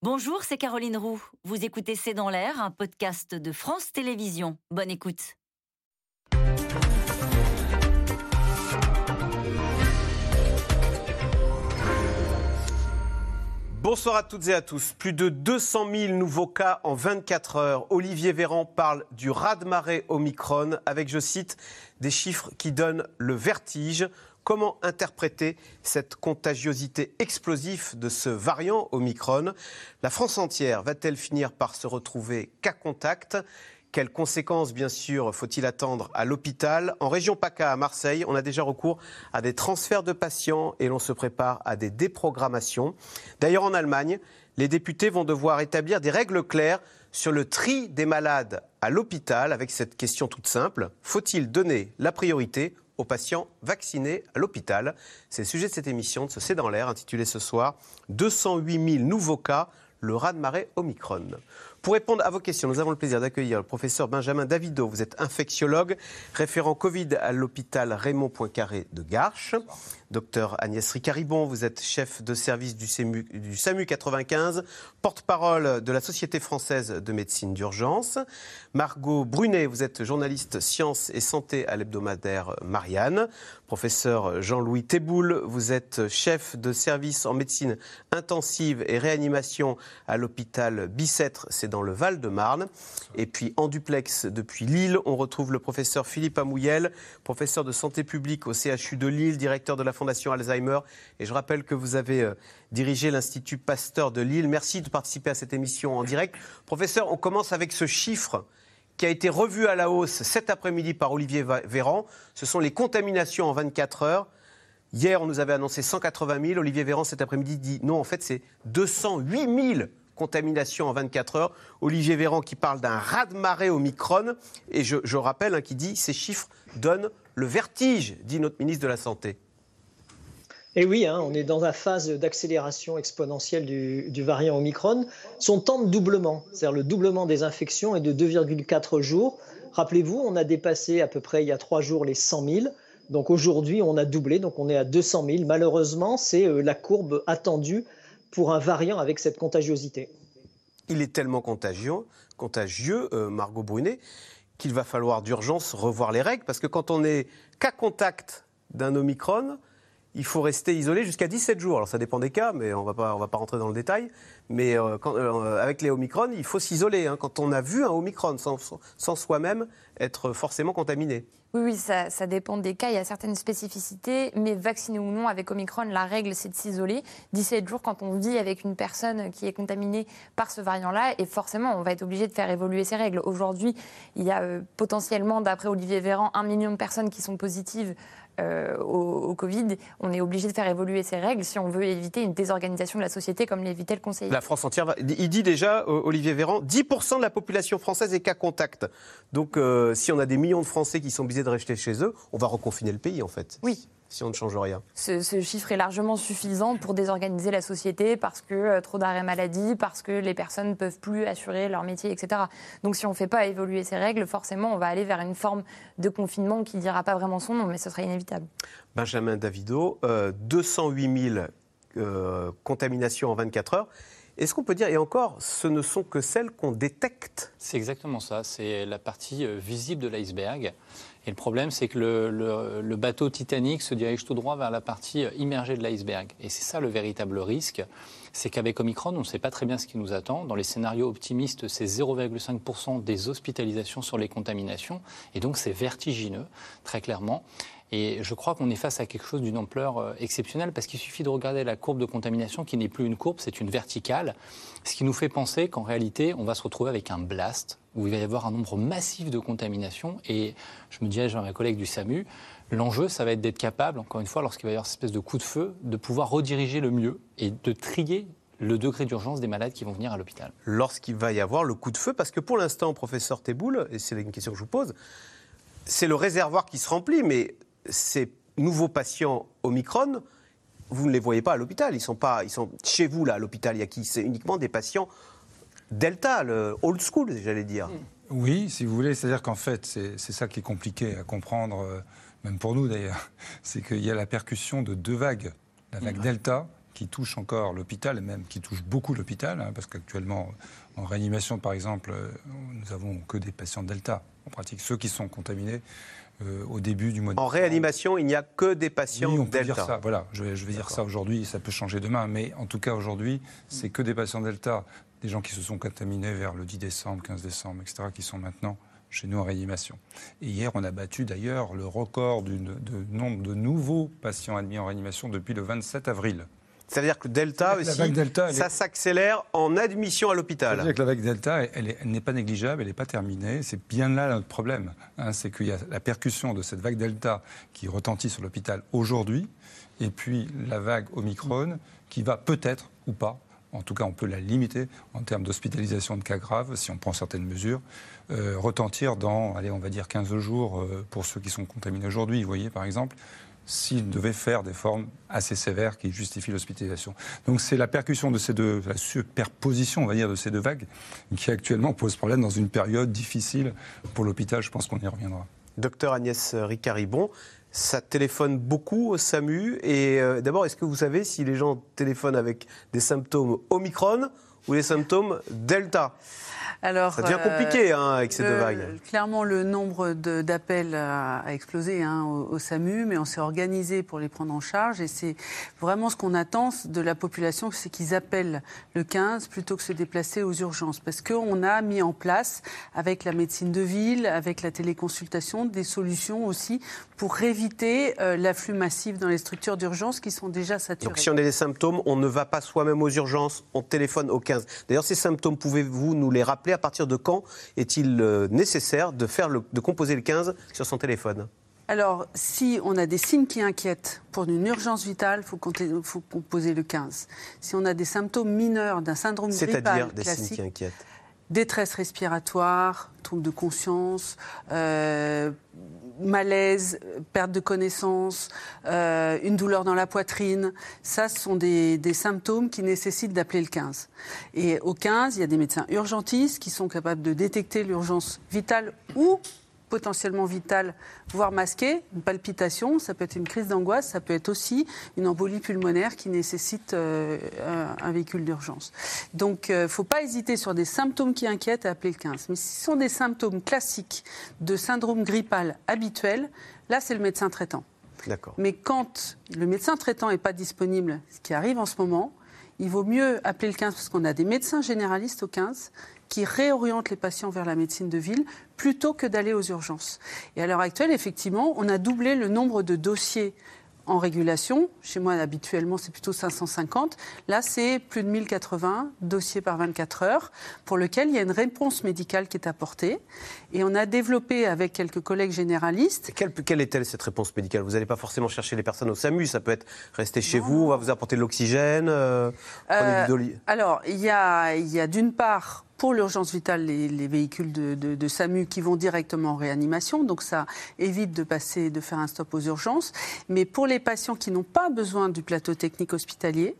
Bonjour, c'est Caroline Roux. Vous écoutez C'est dans l'air, un podcast de France Télévisions. Bonne écoute. Bonsoir à toutes et à tous. Plus de 200 000 nouveaux cas en 24 heures. Olivier Véran parle du raz-de-marée Omicron avec, je cite, des chiffres qui donnent le vertige. Comment interpréter cette contagiosité explosive de ce variant Omicron? La France entière va-t-elle finir par se retrouver cas contact? Quelles conséquences, bien sûr, faut-il attendre à l'hôpital? En région PACA, à Marseille, on a déjà recours à des transferts de patients et l'on se prépare à des déprogrammations. D'ailleurs, en Allemagne, les députés vont devoir établir des règles claires sur le tri des malades à l'hôpital avec cette question toute simple. Faut-il donner la priorité aux patients vaccinés à l'hôpital. C'est le sujet de cette émission de ce C'est dans l'air, intitulée ce soir 208 000 nouveaux cas, le raz-de-marée Omicron. Pour répondre à vos questions, nous avons le plaisir d'accueillir le professeur Benjamin Davido. Vous êtes infectiologue, référent Covid à l'hôpital Raymond Poincaré de Garches. Docteur Agnès Ricaribon, vous êtes chef de service du, SAMU 95, porte-parole de la Société française de médecine d'urgence. Margot Brunet, vous êtes journaliste sciences et santé à l'hebdomadaire Marianne. Professeur Jean-Louis Théboul, vous êtes chef de service en médecine intensive et réanimation à l'hôpital Bicêtre, c'est dans le Val-de-Marne. Et puis en duplex depuis Lille, on retrouve le professeur Philippe Amouyel, professeur de santé publique au CHU de Lille, directeur de la Fondation Alzheimer. Et je rappelle que vous avez euh, dirigé l'Institut Pasteur de Lille. Merci de participer à cette émission en direct. Professeur, on commence avec ce chiffre qui a été revu à la hausse cet après-midi par Olivier Véran. Ce sont les contaminations en 24 heures. Hier, on nous avait annoncé 180 000. Olivier Véran, cet après-midi, dit non, en fait, c'est 208 000 contaminations en 24 heures. Olivier Véran qui parle d'un raz-de-marée au micron. Et je, rappelle, hein, qui dit ces chiffres donnent le vertige, dit notre ministre de la Santé. Et oui, hein, on est dans la phase d'accélération exponentielle du, variant Omicron. Son temps de doublement, c'est-à-dire le doublement des infections, est de 2,4 jours. Rappelez-vous, on a dépassé à peu près il y a trois jours les 100 000. Donc aujourd'hui, on a doublé, donc on est à 200 000. Malheureusement, c'est euh, la courbe attendue pour un variant avec cette contagiosité. Il est tellement contagieux, contagieux euh, Margot Brunet, qu'il va falloir d'urgence revoir les règles, parce que quand on est cas contact d'un Omicron, il faut rester isolé jusqu'à 17 jours. Alors ça dépend des cas, mais on ne va pas rentrer dans le détail. Mais euh, euh, avec les Omicron, il faut s'isoler. Hein, quand on a vu un Omicron sans, soi-même être forcément contaminé. Oui, oui ça, dépend des cas. Il y a certaines spécificités, mais vacciné ou non avec Omicron, la règle c'est de s'isoler 17 jours quand on vit avec une personne qui est contaminée par ce variant-là. Et forcément, on va être obligé de faire évoluer ces règles. Aujourd'hui, il y a euh, potentiellement, d'après Olivier Véran, un million de personnes qui sont positives euh, au, Covid, on est obligé de faire évoluer ces règles si on veut éviter une désorganisation de la société comme l'évitait le conseiller. La France entière, il dit déjà, euh, Olivier Véran, 10% de la population française est cas contact. Donc euh, si on a des millions de Français qui sont obligés de rester chez eux, on va reconfiner le pays en fait. Oui si on ne change rien. Ce, chiffre est largement suffisant pour désorganiser la société parce que euh, trop d'arrêts maladie, parce que les personnes ne peuvent plus assurer leur métier, etc. Donc si on ne fait pas évoluer ces règles, forcément, on va aller vers une forme de confinement qui ne dira pas vraiment son nom, mais ce sera inévitable. Benjamin Davido, 208 000 euh, contaminations en 24 heures. Est-ce qu'on peut dire, et encore, ce ne sont que celles qu'on détecte? C'est exactement ça, c'est la partie euh, visible de l'iceberg. Et le problème, c'est que le, bateau Titanic se dirige tout droit vers la partie immergée de l'iceberg. Et c'est ça le véritable risque. C'est qu'avec Omicron, on ne sait pas très bien ce qui nous attend. Dans les scénarios optimistes, c'est 0,5% des hospitalisations sur les contaminations. Et donc, c'est vertigineux, très clairement. Et je crois qu'on est face à quelque chose d'une ampleur euh, exceptionnelle parce qu'il suffit de regarder la courbe de contamination qui n'est plus une courbe, c'est une verticale. Ce qui nous fait penser qu'en réalité, on va se retrouver avec un blast où il va y avoir un nombre massif de contaminations. Et je me dirige à mes collègues du SAMU, l'enjeu, ça va être d'être capable, encore une fois, lorsqu'il va y avoir cette espèce de coup de feu, de pouvoir rediriger le mieux et de trier le degré d'urgence des malades qui vont venir à l'hôpital. Lorsqu'il va y avoir le coup de feu, parce que pour l'instant, professeur Teboul, et c'est une question que je vous pose, c'est le réservoir qui se remplit, mais ces nouveaux patients Omicron, vous ne les voyez pas à l'hôpital. Ils sont pas, ils sont chez vous là à l'hôpital. Il y a qui? C'est uniquement des patients Delta, le old school, j'allais dire. Oui, si vous voulez, c'est-à-dire qu'en fait, c'est ça qui est compliqué à comprendre, euh, même pour nous d'ailleurs, c'est qu'il y a la percussion de deux vagues. La vague Delta, qui touche encore l'hôpital, et même qui touche beaucoup l'hôpital, hein, parce qu'actuellement, en réanimation, par exemple, euh, nous avons que des patients Delta, en pratique, ceux qui sont contaminés euh, au début du mois de En réanimation, il n'y a que des patients oui, on peut Delta. dire ça. Voilà, je vais, je vais dire ça aujourd'hui. Ça peut changer demain, mais en tout cas aujourd'hui, c'est que des patients Delta, des gens qui se sont contaminés vers le 10 décembre, 15 décembre, etc., qui sont maintenant chez nous en réanimation. Et hier, on a battu d'ailleurs le record du de nombre de nouveaux patients admis en réanimation depuis le 27 avril. C'est-à-dire que Delta aussi, vague Delta, ça est- s'accélère en admission à l'hôpital. C'est-à-dire que la vague Delta, elle n'est pas négligeable, elle n'est pas terminée. C'est bien là notre problème. hein, c'est qu'il y a la percussion de cette vague Delta qui retentit sur l'hôpital aujourd'hui, et puis la vague Omicron qui va peut-être ou pas, en tout cas on peut la limiter en termes d'hospitalisation de cas graves, si on prend certaines mesures, euh, retentir dans, allez, on va dire 15 jours euh, pour ceux qui sont contaminés aujourd'hui. Vous voyez, par exemple, s'ils devaient faire des formes assez sévères qui justifient l'hospitalisation. Donc c'est la percussion de ces deux, la superposition, on va dire, de ces deux vagues qui actuellement pose problème dans une période difficile pour l'hôpital. Je pense qu'on y reviendra. Docteur Agnès Ricaribon, ça téléphone beaucoup au SAMU. Et euh, d'abord, est-ce que vous savez si les gens téléphonent avec des symptômes Omicron ou les symptômes Delta Alors, Ça devient euh, compliqué hein, avec ces le- deux vagues. Clairement, le nombre d'appels a, a explosé hein, au, au SAMU, mais on s'est organisé pour les prendre en charge. Et c'est vraiment ce qu'on attend de la population, c'est qu'ils appellent le 15 plutôt que se déplacer aux urgences. Parce qu'on a mis en place, avec la médecine de ville, avec la téléconsultation, des solutions aussi pour éviter euh, l'afflux massif dans les structures d'urgence qui sont déjà saturées. Donc si on a des symptômes, on ne va pas soi-même aux urgences, on téléphone au 15. D'ailleurs, ces symptômes, pouvez-vous nous les rappeler? À partir de quand est-il euh, nécessaire de, faire le- de composer le 15 sur son téléphone? Alors, si on a des signes qui inquiètent pour une urgence vitale, il faut, composer le 15. Si on a des symptômes mineurs d'un syndrome C'est-à-dire grippal des signes classique, qui inquiètent? détresse respiratoire, trouble de conscience, euh, malaise, perte de connaissance, euh, une douleur dans la poitrine, ça ce sont des, des symptômes qui nécessitent d'appeler le 15. Et au 15, il y a des médecins urgentistes qui sont capables de détecter l'urgence vitale ou potentiellement vitale, voire masquée, une palpitation, ça peut être une crise d'angoisse, ça peut être aussi une embolie pulmonaire qui nécessite euh, un, véhicule d'urgence. Donc il ne faut pas hésiter sur des symptômes qui inquiètent à appeler le 15. Mais si ce sont des symptômes classiques de syndrome grippal habituel, là c'est le médecin traitant. D'accord. Mais quand le médecin traitant n'est pas disponible, ce qui arrive en ce moment, il vaut mieux appeler le 15 parce qu'on a des médecins généralistes au 15 qui réorientent les patients vers la médecine de ville plutôt que d'aller aux urgences. Et à l'heure actuelle, effectivement, on a doublé le nombre de dossiers en régulation. Chez moi, habituellement, c'est plutôt 550. Là, c'est plus de 1080 dossiers par 24 heures pour lequel il y a une réponse médicale qui est apportée. Et on a développé avec quelques collègues généralistes Et Quelle, quelle est-elle cette réponse médicale? Vous n'allez pas forcément chercher les personnes au SAMU, ça peut être rester chez vous, on va vous apporter de l'oxygène, euh, Euh, Alors, il y a, il y a d'une part, pour l'urgence vitale, les, les véhicules de, de- de SAMU qui vont directement en réanimation. Donc, ça évite de passer, de faire un stop aux urgences. Mais pour les patients qui n'ont pas besoin du plateau technique hospitalier,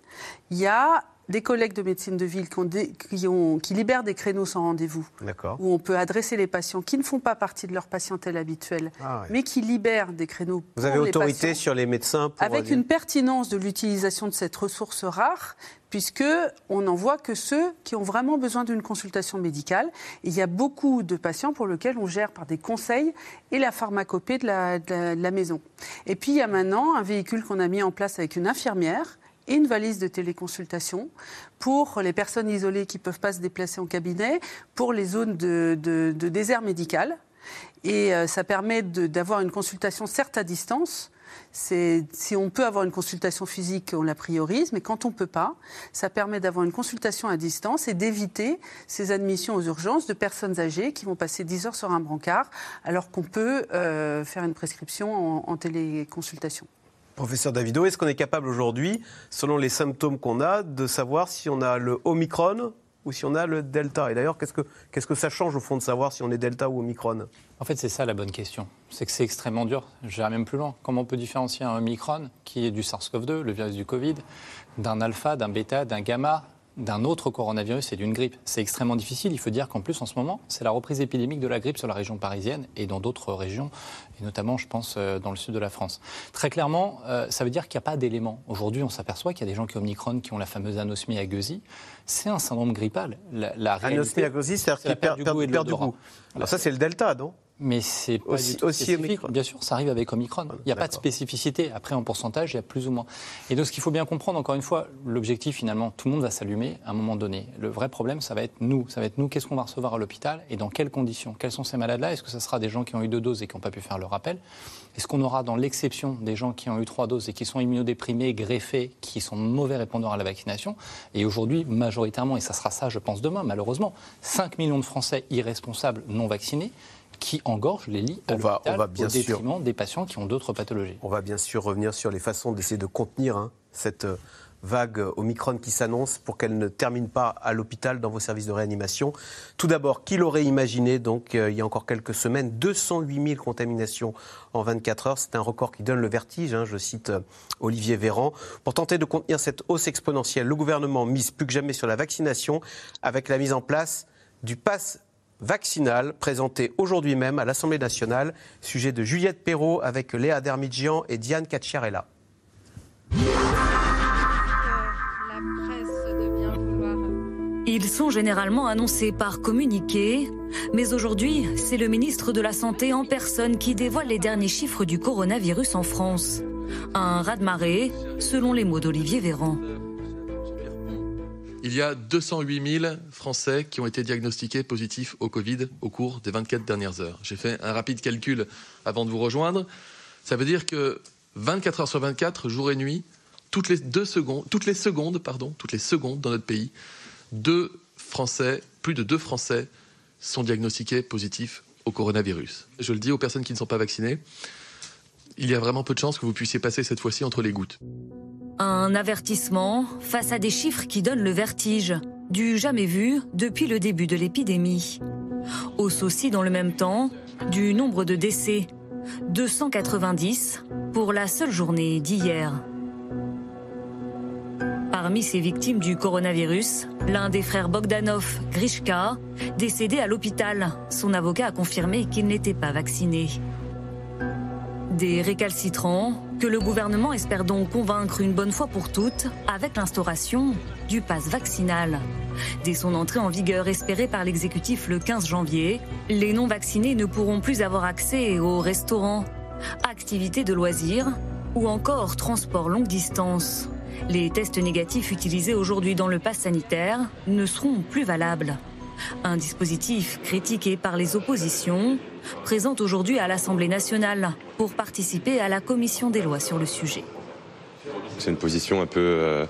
il y a des collègues de médecine de ville qui, ont des- qui ont- qui libèrent des créneaux sans rendez-vous où on peut adresser les patients qui ne font pas partie de leur patientèle habituelle, Ah ouais. mais qui libèrent des créneaux Vous pour avez les autorité patients sur les médecins pour avec une pertinence de l'utilisation de cette ressource rare, puisque on n'en voit que ceux qui ont vraiment besoin d'une consultation médicale. Et il y a beaucoup de patients pour lesquels on gère par des conseils et la pharmacopée de la, de la- de la maison. Et puis il y a maintenant un véhicule qu'on a mis en place avec une infirmière une valise de téléconsultation pour les personnes isolées qui ne peuvent pas se déplacer en cabinet, pour les zones de, désert médical. Et euh, ça permet d'avoir une consultation certes à distance. Si on peut avoir une consultation physique, on la priorise, mais quand on ne peut pas, ça permet d'avoir une consultation à distance et d'éviter ces admissions aux urgences de personnes âgées qui vont passer 10 heures sur un brancard, alors qu'on peut euh, faire une prescription en téléconsultation. Professeur Davido, est-ce qu'on est capable aujourd'hui, selon les symptômes qu'on a, de savoir si on a le Omicron ou si on a le Delta? Et d'ailleurs, qu'est-ce que, ça change au fond de savoir si on est Delta ou Omicron? En fait, c'est ça la bonne question. C'est que c'est extrêmement dur. J'irai même plus loin. Comment on peut différencier un Omicron, qui est du SARS-CoV-2, le virus du Covid, d'un alpha, d'un bêta, d'un gamma, d'un autre coronavirus et d'une grippe. C'est extrêmement difficile. Il faut dire qu'en plus, en ce moment, c'est la reprise épidémique de la grippe sur la région parisienne et dans d'autres régions, et notamment, je pense, euh, dans le sud de la France. Très clairement, euh, ça veut dire qu'il n'y a pas d'éléments. Aujourd'hui, on s'aperçoit qu'il y a des gens qui ont Omicron qui ont la fameuse anosmie agueusie. C'est un syndrome grippal. La, la anosmie agueusie, c'est-à-dire qu'il perd, perd, du goût. Alors ça, c'est le delta, non? Mais c'est pas aussi, aussi Omicron. Bien sûr, ça arrive avec Omicron. Il n'y a pas de spécificité. Après, en pourcentage, il y a plus ou moins. Et donc, ce qu'il faut bien comprendre, encore une fois, l'objectif, finalement, tout le monde va s'allumer à un moment donné. Le vrai problème, ça va être nous. Ça va être nous, qu'est-ce qu'on va recevoir à l'hôpital et dans quelles conditions? Quels sont ces malades-là? Est-ce que ce sera des gens qui ont eu deux doses et qui n'ont pas pu faire le rappel? Est-ce qu'on aura, dans l'exception, des gens qui ont eu trois doses et qui sont immunodéprimés, greffés, qui sont mauvais répondants à la vaccination? Et aujourd'hui, majoritairement, et ça sera ça, je pense, demain, malheureusement, 5 millions de Français irresponsables non vaccinés qui engorge les lits à on va, on va bien au détriment sûr, des patients qui ont d'autres pathologies. On va bien sûr revenir sur les façons d'essayer de contenir hein, cette euh, vague Omicron qui s'annonce pour qu'elle ne termine pas à l'hôpital dans vos services de réanimation. Tout d'abord, qui l'aurait imaginé? Donc, euh, il y a encore quelques semaines, 208 000 contaminations en 24 heures. C'est un record qui donne le vertige, hein, je cite euh, Olivier Véran. Pour tenter de contenir cette hausse exponentielle, le gouvernement mise plus que jamais sur la vaccination avec la mise en place du pass vaccinal présenté aujourd'hui même à l'Assemblée nationale. Sujet de Juliette Perrault avec Léa Dermidjian et Diane Cacciarella. Ils sont généralement annoncés par communiqué, mais aujourd'hui, c'est le ministre de la Santé en personne qui dévoile les derniers chiffres du coronavirus en France. Un raz-de-marée, selon les mots d'Olivier Véran il y a 208 000 Français qui ont été diagnostiqués positifs au Covid au cours des 24 dernières heures. J'ai fait un rapide calcul avant de vous rejoindre. Ça veut dire que 24 heures sur 24, jour et nuit, toutes les deux secondes, toutes les secondes, pardon, toutes les secondes dans notre pays, deux Français, plus de deux Français sont diagnostiqués positifs au coronavirus. Je le dis aux personnes qui ne sont pas vaccinées, il y a vraiment peu de chances que vous puissiez passer cette fois-ci entre les gouttes. Un avertissement face à des chiffres qui donnent le vertige, du jamais vu depuis le début de l'épidémie. Hausse aussi dans le même temps du nombre de décès, 290 pour la seule journée d'hier. Parmi ces victimes du coronavirus, l'un des frères Bogdanov, Grishka, décédé à l'hôpital. Son avocat a confirmé qu'il n'était pas vacciné. Des récalcitrants que le gouvernement espère donc convaincre une bonne fois pour toutes avec l'instauration du pass vaccinal. Dès son entrée en vigueur espérée par l'exécutif le 15 janvier, les non-vaccinés ne pourront plus avoir accès aux restaurants, activités de loisirs ou encore transport longue distance. Les tests négatifs utilisés aujourd'hui dans le pass sanitaire ne seront plus valables. Un dispositif critiqué par les oppositions, présente aujourd'hui à l'Assemblée nationale pour participer à la commission des lois sur le sujet. C'est une position un peu, euh,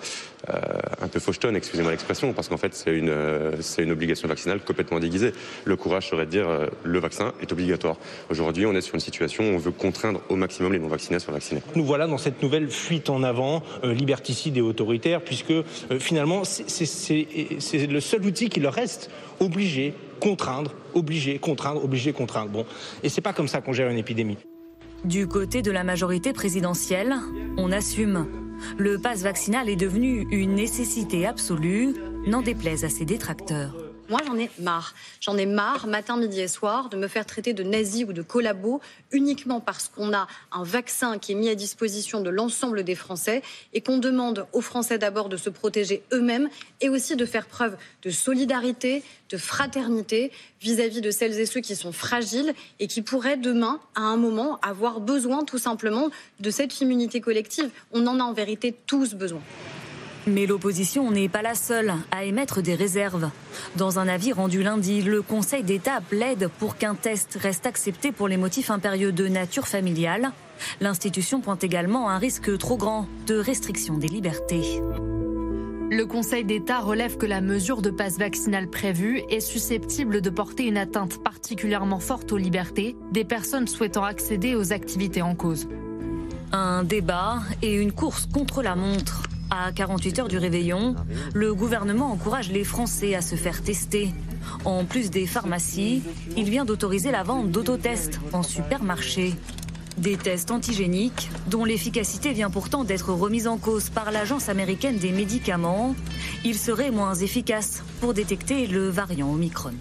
euh, un peu fauchetonne, excusez-moi l'expression, parce qu'en fait, c'est une, euh, c'est une obligation vaccinale complètement déguisée. Le courage serait de dire le vaccin est obligatoire. Aujourd'hui, on est sur une situation où on veut contraindre au maximum les non-vaccinés à se vacciner. Nous voilà dans cette nouvelle fuite en avant, liberticide et autoritaire, puisque finalement, c'est le seul outil qui leur reste, obligé, contraindre, obligé, contraindre, obligé, contraindre. Bon, et c'est pas comme ça qu'on gère une épidémie. Du côté de la majorité présidentielle, on assume. Le passe vaccinal est devenu une nécessité absolue, n'en déplaise à ses détracteurs. Moi, j'en ai marre. J'en ai marre, matin, midi et soir, de me faire traiter de nazi ou de collabo uniquement parce qu'on a un vaccin qui est mis à disposition de l'ensemble des Français et qu'on demande aux Français d'abord de se protéger eux-mêmes et aussi de faire preuve de solidarité, de fraternité vis-à-vis -vis de celles et ceux qui sont fragiles et qui pourraient demain, à un moment, avoir besoin tout simplement de cette immunité collective. On en a en vérité tous besoin. Mais l'opposition n'est pas la seule à émettre des réserves. Dans un avis rendu lundi, le Conseil d'État plaide pour qu'un test reste accepté pour les motifs impérieux de nature familiale. L'institution pointe également un risque trop grand de restriction des libertés. Le Conseil d'État relève que la mesure de passe vaccinale prévue est susceptible de porter une atteinte particulièrement forte aux libertés des personnes souhaitant accéder aux activités en cause. Un débat et une course contre la montre. À 48 heures du réveillon, le gouvernement encourage les Français à se faire tester. En plus des pharmacies, il vient d'autoriser la vente d'autotests en supermarché. Des tests antigéniques dont l'efficacité vient pourtant d'être remise en cause par l'Agence américaine des médicaments il serait moins efficace pour détecter le variant Omicron.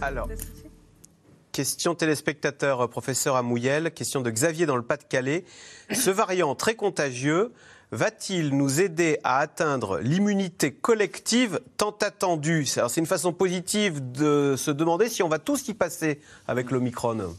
Alors, question téléspectateur, euh, professeur Amouyel, question de Xavier dans le Pas-de-Calais. Ce variant très contagieux va-t-il nous aider à atteindre l'immunité collective tant attendue? C'est une façon positive de se demander si on va tous y passer avec l'Omicron.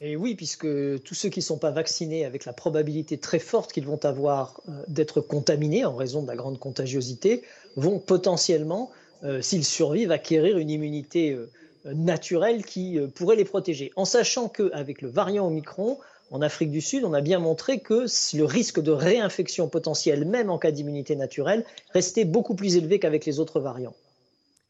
Et oui, puisque tous ceux qui ne sont pas vaccinés, avec la probabilité très forte qu'ils vont avoir euh, d'être contaminés en raison de la grande contagiosité, vont potentiellement, euh, s'ils survivent, acquérir une immunité euh, naturelle qui pourrait les protéger. En sachant qu'avec le variant Omicron, en Afrique du Sud, on a bien montré que le risque de réinfection potentielle, même en cas d'immunité naturelle, restait beaucoup plus élevé qu'avec les autres variants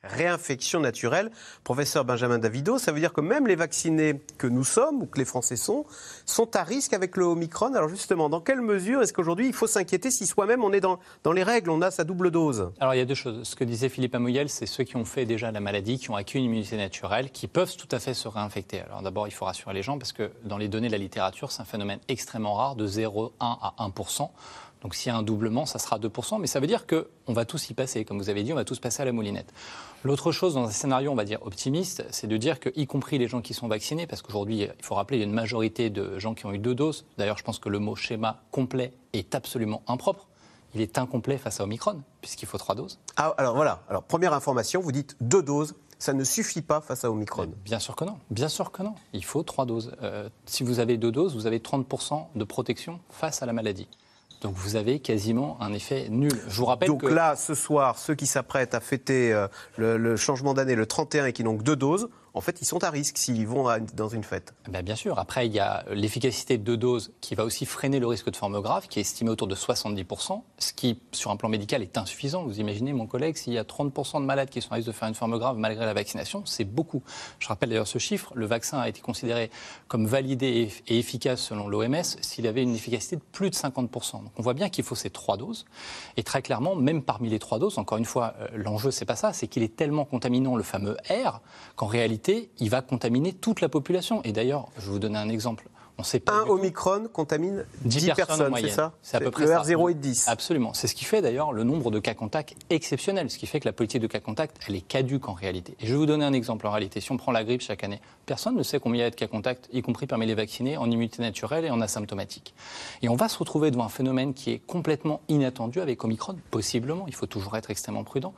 réinfection naturelle. Professeur Benjamin Davido, ça veut dire que même les vaccinés que nous sommes, ou que les Français sont, sont à risque avec le Omicron. Alors justement, dans quelle mesure est-ce qu'aujourd'hui il faut s'inquiéter si soi-même on est dans, dans les règles, on a sa double dose? Alors il y a deux choses. Ce que disait Philippe Amouyel, c'est ceux qui ont fait déjà la maladie, qui ont acquis une immunité naturelle, qui peuvent tout à fait se réinfecter. Alors d'abord, il faut rassurer les gens parce que dans les données de la littérature, c'est un phénomène extrêmement rare, de 0,1 à 1 donc s'il y a un doublement, ça sera 2%, mais ça veut dire qu'on va tous y passer. Comme vous avez dit, on va tous passer à la moulinette. L'autre chose dans un scénario, on va dire optimiste, c'est de dire que, y compris les gens qui sont vaccinés, parce qu'aujourd'hui, il faut rappeler, il y a une majorité de gens qui ont eu deux doses. D'ailleurs, je pense que le mot schéma complet est absolument impropre. Il est incomplet face à Omicron, puisqu'il faut trois doses. Ah, alors voilà, alors première information, vous dites deux doses, ça ne suffit pas face à Omicron. Bien sûr que non. Bien sûr que non. Il faut trois doses. Euh, si vous avez deux doses, vous avez 30% de protection face à la maladie. Donc vous avez quasiment un effet nul. Je vous rappelle Donc là, ce soir, ceux qui s'apprêtent à fêter euh, le, changement d'année le 31 et qui n'ont que deux doses, en fait, ils sont à risque s'ils vont dans une fête. Ben bien sûr. Après, il y a l'efficacité de deux doses qui va aussi freiner le risque de forme grave, qui est estimé autour de 70%, ce qui, sur un plan médical, est insuffisant. Vous imaginez, mon collègue, s'il y a 30% de malades qui sont à risque de faire une forme grave malgré la vaccination, c'est beaucoup. Je rappelle d'ailleurs ce chiffre. Le vaccin a été considéré comme validé et efficace selon l'OMS s'il avait une efficacité de plus de 50%. Donc on voit bien qu'il faut ces trois doses. Et très clairement, même parmi les trois doses, encore une fois, euh, l'enjeu, c'est pas ça, c'est qu'il est tellement contaminant, le fameux R, qu'en réalité, il va contaminer toute la population. Et d'ailleurs, je vais vous donner un exemple. On sait pas un Omicron contamine 10, personnes, c'est ça C'est à peu près le R0 et 10. Absolument. C'est ce qui fait d'ailleurs le nombre de cas contacts exceptionnel, ce qui fait que la politique de cas contacts, elle est caduque en réalité. Et je vais vous donner un exemple en réalité. Si on prend la grippe chaque année, personne ne sait combien il y a de cas contacts, y compris parmi les vaccinés, en immunité naturelle et en asymptomatique. Et on va se retrouver devant un phénomène qui est complètement inattendu avec Omicron, possiblement, il faut toujours être extrêmement prudent,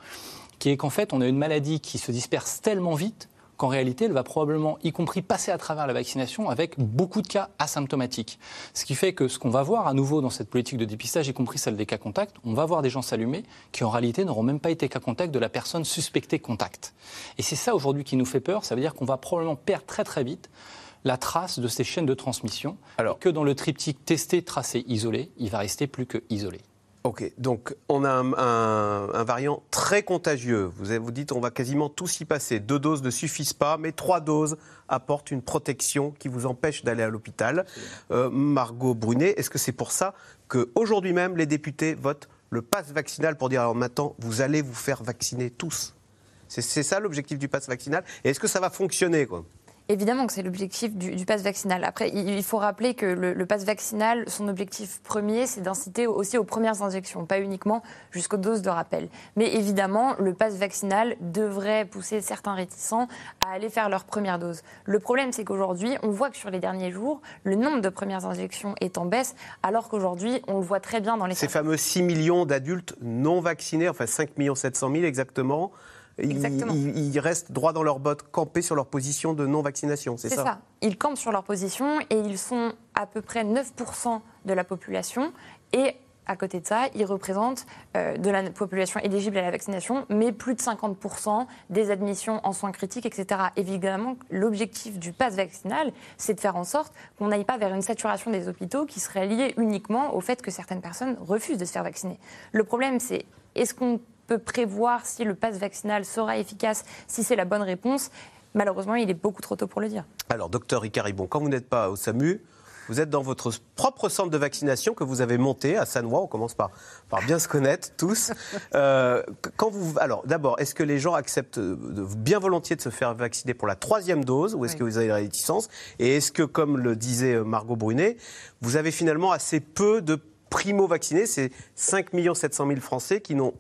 qui est qu'en fait, on a une maladie qui se disperse tellement vite qu'en réalité, elle va probablement, y compris passer à travers la vaccination, avec beaucoup de cas asymptomatiques. Ce qui fait que ce qu'on va voir à nouveau dans cette politique de dépistage, y compris celle des cas contacts, on va voir des gens s'allumer qui en réalité n'auront même pas été cas contact de la personne suspectée contact. Et c'est ça aujourd'hui qui nous fait peur, ça veut dire qu'on va probablement perdre très très vite la trace de ces chaînes de transmission, Alors, que dans le triptyque testé, tracé, isolé, il va rester plus que isolé. Ok, donc on a un, variant très contagieux. Vous, vous dites on va quasiment tous y passer. Deux doses ne suffisent pas, mais trois doses apportent une protection qui vous empêche d'aller à l'hôpital. Euh, Margot Brunet, est-ce que c'est pour ça qu'aujourd'hui même les députés votent le pass vaccinal pour dire alors maintenant vous allez vous faire vacciner tous? C'est ça l'objectif du pass vaccinal? Et est-ce que ça va fonctionner quoi? Évidemment que c'est l'objectif du, du, pass vaccinal. Après, il, faut rappeler que le, le pass vaccinal, son objectif premier, c'est d'inciter aussi aux premières injections, pas uniquement jusqu'aux doses de rappel. Mais évidemment, le pass vaccinal devrait pousser certains réticents à aller faire leur première dose. Le problème, c'est qu'aujourd'hui, on voit que sur les derniers jours, le nombre de premières injections est en baisse, alors qu'aujourd'hui, on le voit très bien dans les... Ces fameux 6 millions d'adultes non vaccinés, enfin 5 700 000 exactement, ils, restent droit dans leurs bottes, campés sur leur position de non-vaccination, c'est ça C'est ça. Ils campent sur leur position et ils sont à peu près 9% de la population. Et à côté de ça, ils représentent euh, de la population éligible à la vaccination, mais plus de 50% des admissions en soins critiques, etc. Évidemment, l'objectif du pass vaccinal, c'est de faire en sorte qu'on n'aille pas vers une saturation des hôpitaux qui serait liée uniquement au fait que certaines personnes refusent de se faire vacciner. Le problème, c'est est-ce qu'on peut prévoir si le pass vaccinal sera efficace, si c'est la bonne réponse. Malheureusement, il est beaucoup trop tôt pour le dire. Alors, docteur Icaribon, quand vous n'êtes pas au SAMU, vous êtes dans votre propre centre de vaccination que vous avez monté à Sanois. On commence par, par bien se connaître tous. Euh, quand vous, alors, d'abord, est-ce que les gens acceptent bien volontiers de se faire vacciner pour la troisième dose ou est-ce que vous avez la réticence? Et est-ce que, comme le disait Margot Brunet, vous avez finalement assez peu de primo-vaccinés, c'est 5 700 000 Français qui n'ont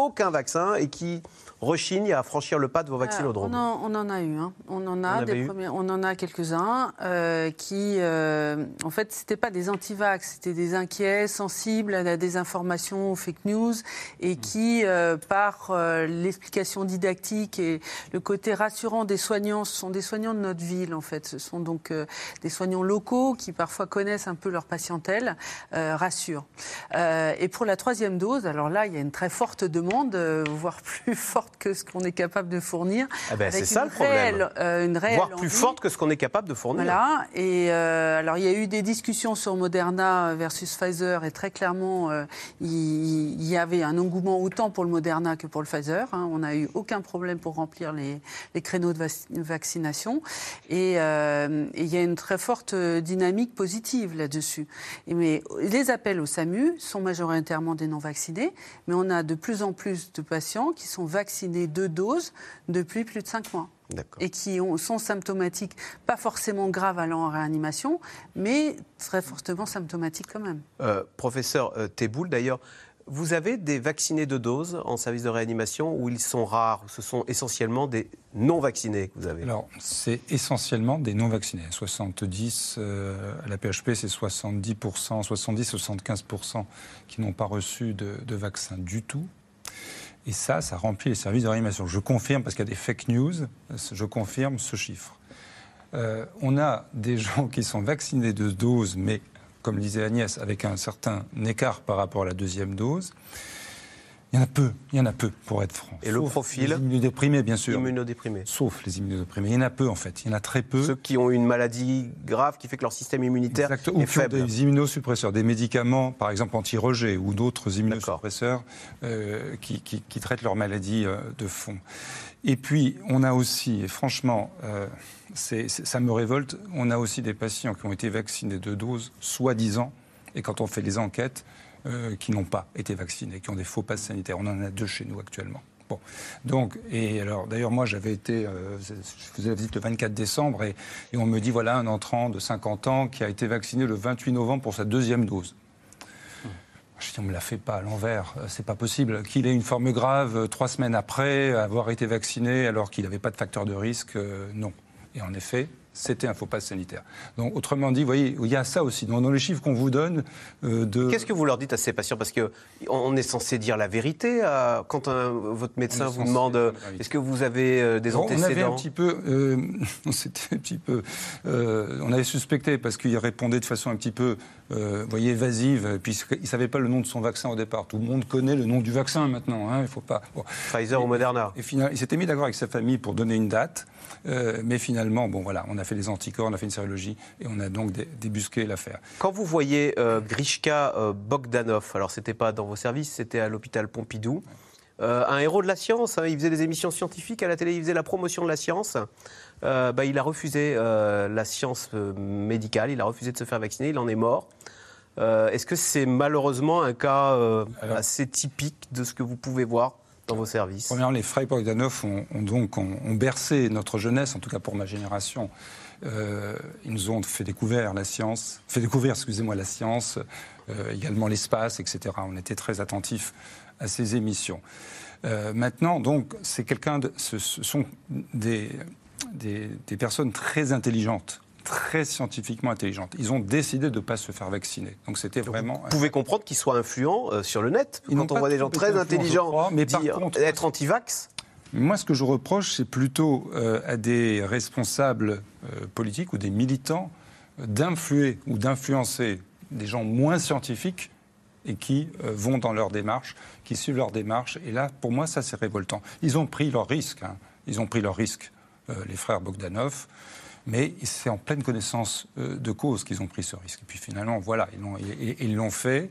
aucun vaccin et qui rechigne à franchir le pas de vos Ah, vaccinodromes on, en, on en a eu, hein. on en On a des premiers- on en a quelques-uns euh, qui, euh, en fait, c'était pas des antivax, c'était des inquiets, sensibles à la désinformation, aux fake news, et qui, euh, par euh, l'explication didactique et le côté rassurant des soignants, ce sont des soignants de notre ville, en fait, ce sont donc euh, des soignants locaux qui parfois connaissent un peu leur patientèle, euh, rassurent. Euh, et pour la troisième dose, alors là, il y a une très forte demande, euh, voire plus forte que ce qu'on est capable de fournir. Ah ben, c'est ça le problème. euh, une réelle Voire plus envie. forte que ce qu'on est capable de fournir. Voilà. Et euh, alors, il y a eu des discussions sur Moderna versus Pfizer, et très clairement, euh, il, y avait un engouement autant pour le Moderna que pour le Pfizer. hein. On n'a eu aucun problème pour remplir les, les créneaux de vac- vaccination. Et, et il y a une très forte dynamique positive là-dessus. Mais les appels au SAMU sont majoritairement des non-vaccinés, mais on a de plus en plus de patients qui sont vaccinés deux doses depuis plus de cinq mois et qui ont- sont symptomatiques, pas forcément graves allant en réanimation, mais très fortement symptomatiques quand même. Euh, professeur euh, Teboul, d'ailleurs, vous avez des vaccinés de dose en service de réanimation où ils sont rares, ce sont essentiellement des non-vaccinés que vous avez? Alors, c'est essentiellement des non-vaccinés. 70, euh, à la PHP, c'est 70%, 70-75% qui n'ont pas reçu de, de vaccin du tout. Et ça, ça remplit les services de réanimation. Je confirme, parce qu'il y a des fake news, je confirme ce chiffre. Euh, on a des gens qui sont vaccinés de doses, mais comme disait Agnès, avec un certain écart par rapport à la deuxième dose. Il y en a peu, il y en a peu, pour être franc. Et le profil Les immunodéprimés, bien sûr. Immunodéprimés. Sauf les immunodéprimés. Il y en a peu, en fait. Il y en a très peu. Ceux qui ont une maladie grave qui fait que leur système immunitaire Exact, ou est qui ont faible. des immunosuppresseurs, des médicaments, par exemple anti-rejet, ou d'autres immunosuppresseurs euh, qui, qui- qui traitent leur maladie euh, de fond. Et puis, on a aussi, et franchement, euh, ça me révolte, on a aussi des patients qui ont été vaccinés de doses, soi-disant, et quand on fait les enquêtes, euh, qui n'ont pas été vaccinés, qui ont des faux passes sanitaires. On en a deux chez nous actuellement. Bon, donc, et alors, d'ailleurs, moi, j'avais été, euh, je faisais la visite le 24 décembre, et, on me dit, voilà, un entrant de 50 ans qui a été vacciné le 28 novembre pour sa deuxième dose. Je dis, on me la fait pas à l'envers, euh, c'est pas possible. Qu'il ait une forme grave trois semaines après avoir été vacciné alors qu'il n'avait pas de facteur de risque, non. Et en effet, c'était un faux pass sanitaire. Donc, autrement dit, vous voyez, il y a ça aussi. Dans, dans les chiffres qu'on vous donne, euh, de. Qu'est-ce que vous leur dites à ces patients? Parce qu'on est censé dire la vérité quand un- votre médecin On vous demande euh, est-ce que vous avez euh, des Bon, on avait un antécédents? petit peu, c'était un petit peu, on avait suspecté parce qu'il répondait de façon un petit peu, vous voyez, évasive, puisqu'il ne savait pas le nom de son vaccin au départ. Tout le monde connaît le nom du vaccin maintenant, hein, il faut pas. bon. Pfizer ou Moderna Et finalement, il s'était mis d'accord avec sa famille pour donner une date, mais finalement, bon voilà, on a fait les anticorps, on a fait une sérologie et on a donc dé- débusqué l'affaire. Quand vous voyez euh, Grishka euh, Bogdanov, alors c'était pas dans vos services, c'était à l'hôpital Pompidou, euh, un héros de la science, hein, il faisait des émissions scientifiques à la télé, il faisait la promotion de la science. Euh, bah, il a refusé la science médicale, il a refusé de se faire vacciner, il en est mort. Est-ce que c'est malheureusement un cas assez typique de ce que vous pouvez voir Premièrement, les frères Bogdanov ont, donc ont, bercé notre jeunesse, en tout cas pour ma génération. Euh, ils nous ont fait découvrir la science, fait découvrir, excusez-moi, la science, euh, également l'espace, etc. On était très attentifs à ces émissions. Euh, maintenant, donc, c'est quelqu'un de, ce, sont des, des personnes très intelligentes, très scientifiquement intelligentes. Ils ont décidé de ne pas se faire vacciner. Donc, c'était vraiment. Vous pouvez comprendre qu'ils soient influents euh, sur le net. Ils Quand on voit des gens très intelligents crois, mais par dire contre- être anti-vax, Moi, ce que je reproche, c'est plutôt euh, à des responsables euh, politiques ou des militants d'influer ou d'influencer des gens moins scientifiques et qui vont dans leur démarche, qui suivent leur démarche. Et là, pour moi, ça, c'est révoltant. Ils ont pris leur risque. hein. Ils ont pris leur risque, les frères Bogdanov. Mais c'est en pleine connaissance euh, de cause qu'ils ont pris ce risque. Et puis finalement, voilà, ils l'ont- fait.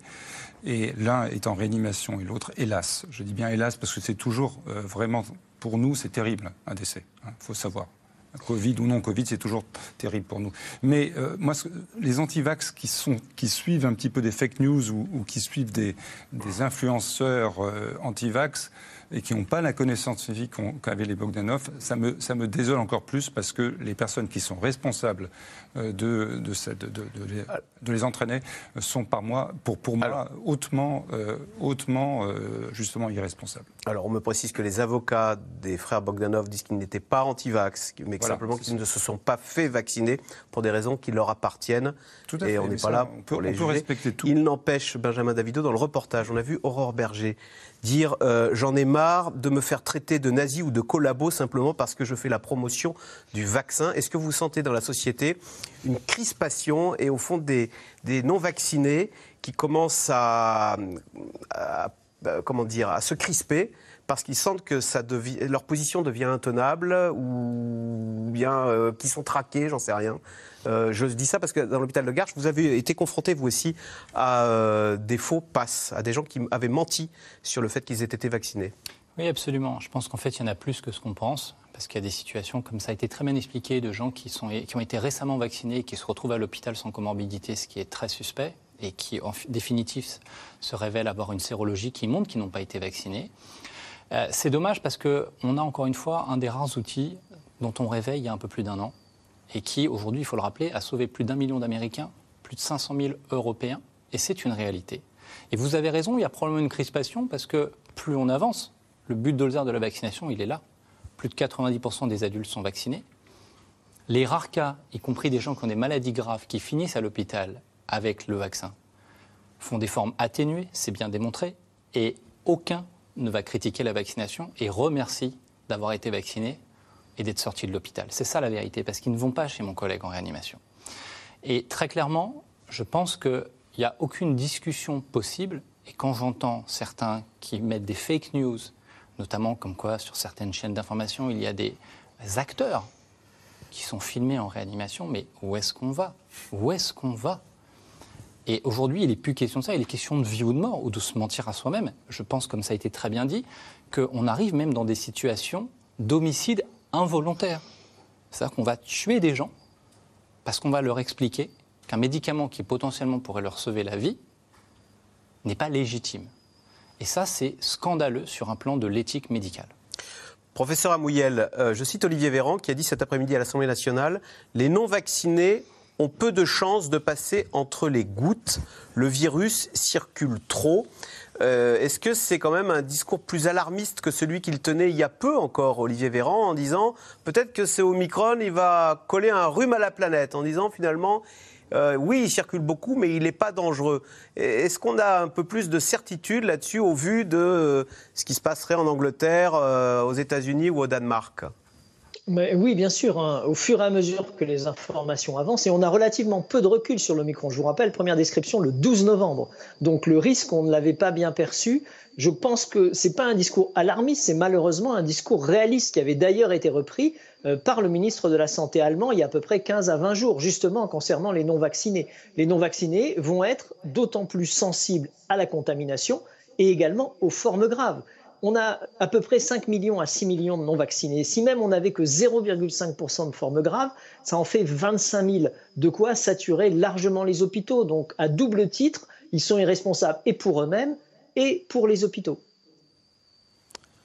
Et l'un est en réanimation et l'autre, hélas. Je dis bien hélas parce que c'est toujours euh, vraiment, pour nous, c'est terrible, un décès. Il faut savoir. Covid ou non Covid, c'est toujours terrible pour nous. Mais euh, moi, les antivax qui, qui suivent un petit peu des fake news ou, qui suivent des, des influenceurs euh, antivax, et qui n'ont pas la connaissance scientifique qu'avaient les Bogdanov, ça me, ça me désole encore plus parce que les personnes qui sont responsables euh, de, de, cette, de, les, de, les, entraîner sont par moi, pour, pour moi hautement, euh, hautement euh, justement irresponsables. Alors on me précise que les avocats des frères Bogdanov disent qu'ils n'étaient pas anti-vax, mais que simplement qu'ils ne se sont pas fait vacciner pour des raisons qui leur appartiennent. Tout à et fait, on n'est pas là on peut, pour les on peut juger. respecter tout. Il n'empêche, Benjamin Davido, dans le reportage, on a vu Aurore Berger dire euh, J'en ai marre de me faire traiter de nazi ou de collabo simplement parce que je fais la promotion du vaccin. Est-ce que vous sentez dans la société une crispation et au fond des, des non-vaccinés qui commencent à, comment dire, à se crisper parce qu'ils sentent que leur position devient intenable ou bien euh, qu'ils sont traqués, j'en sais rien. Euh, je dis ça parce que dans l'hôpital de Garches, vous avez été confronté, vous aussi, à euh, des faux passes, à des gens qui avaient menti sur le fait qu'ils aient été vaccinés. Oui, absolument. Je pense qu'en fait, il y en a plus que ce qu'on pense, parce qu'il y a des situations, comme ça a été très bien expliqué, de gens qui, sont, qui ont été récemment vaccinés et qui se retrouvent à l'hôpital sans comorbidité, ce qui est très suspect, et qui, en définitif, se révèlent avoir une sérologie qui montre qu'ils n'ont pas été vaccinés. Euh, c'est dommage parce qu'on a encore une fois un des rares outils dont on réveille il y a un peu plus d'un an, et qui, aujourd'hui, il faut le rappeler, a sauvé plus d'un million d'Américains, plus de 500 000 Européens, et c'est une réalité. Et vous avez raison, il y a probablement une crispation parce que plus on avance, le but d'Olzer de la vaccination, il est là. Plus de 90% des adultes sont vaccinés. Les rares cas, y compris des gens qui ont des maladies graves, qui finissent à l'hôpital avec le vaccin, font des formes atténuées, c'est bien démontré, et aucun ne va critiquer la vaccination et remercie d'avoir été vacciné et d'être sorti de l'hôpital. C'est ça la vérité, parce qu'ils ne vont pas chez mon collègue en réanimation. Et très clairement, je pense qu'il n'y a aucune discussion possible, et quand j'entends certains qui mettent des fake news, notamment comme quoi sur certaines chaînes d'information, il y a des acteurs qui sont filmés en réanimation, mais où est-ce qu'on va? Où est-ce qu'on va? Et aujourd'hui, il n'est plus question de ça, il est question de vie ou de mort, ou de se mentir à soi-même. Je pense, comme ça a été très bien dit, qu'on arrive même dans des situations d'homicide involontaire. C'est-à-dire qu'on va tuer des gens parce qu'on va leur expliquer qu'un médicament qui potentiellement pourrait leur sauver la vie n'est pas légitime. Et ça, c'est scandaleux sur un plan de l'éthique médicale. Professeur Amouyel, euh, je cite Olivier Véran qui a dit cet après-midi à l'Assemblée nationale Les non-vaccinés ont peu de chances de passer entre les gouttes. Le virus circule trop. Euh, Est-ce que c'est quand même un discours plus alarmiste que celui qu'il tenait il y a peu encore, Olivier Véran, en disant peut-être que c'est Omicron, il va coller un rhume à la planète, en disant finalement euh, oui, il circule beaucoup, mais il n'est pas dangereux. Est-ce qu'on a un peu plus de certitude là-dessus au vu de ce qui se passerait en Angleterre, euh, aux États-Unis ou au Danemark? Oui, bien sûr, hein, au fur et à mesure que les informations avancent, et on a relativement peu de recul sur le micron. Je vous rappelle, première description le 12 novembre. Donc le risque, on ne l'avait pas bien perçu. Je pense que ce n'est pas un discours alarmiste, c'est malheureusement un discours réaliste qui avait d'ailleurs été repris euh, par le ministre de la Santé allemand il y a à peu près 15 à 20 jours, justement concernant les non-vaccinés. Les non-vaccinés vont être d'autant plus sensibles à la contamination et également aux formes graves on a à peu près 5 millions à 6 millions de non-vaccinés. Si même on n'avait que 0,5% de formes graves, ça en fait 25 000, de quoi saturer largement les hôpitaux. Donc, à double titre, ils sont irresponsables et pour eux-mêmes et pour les hôpitaux.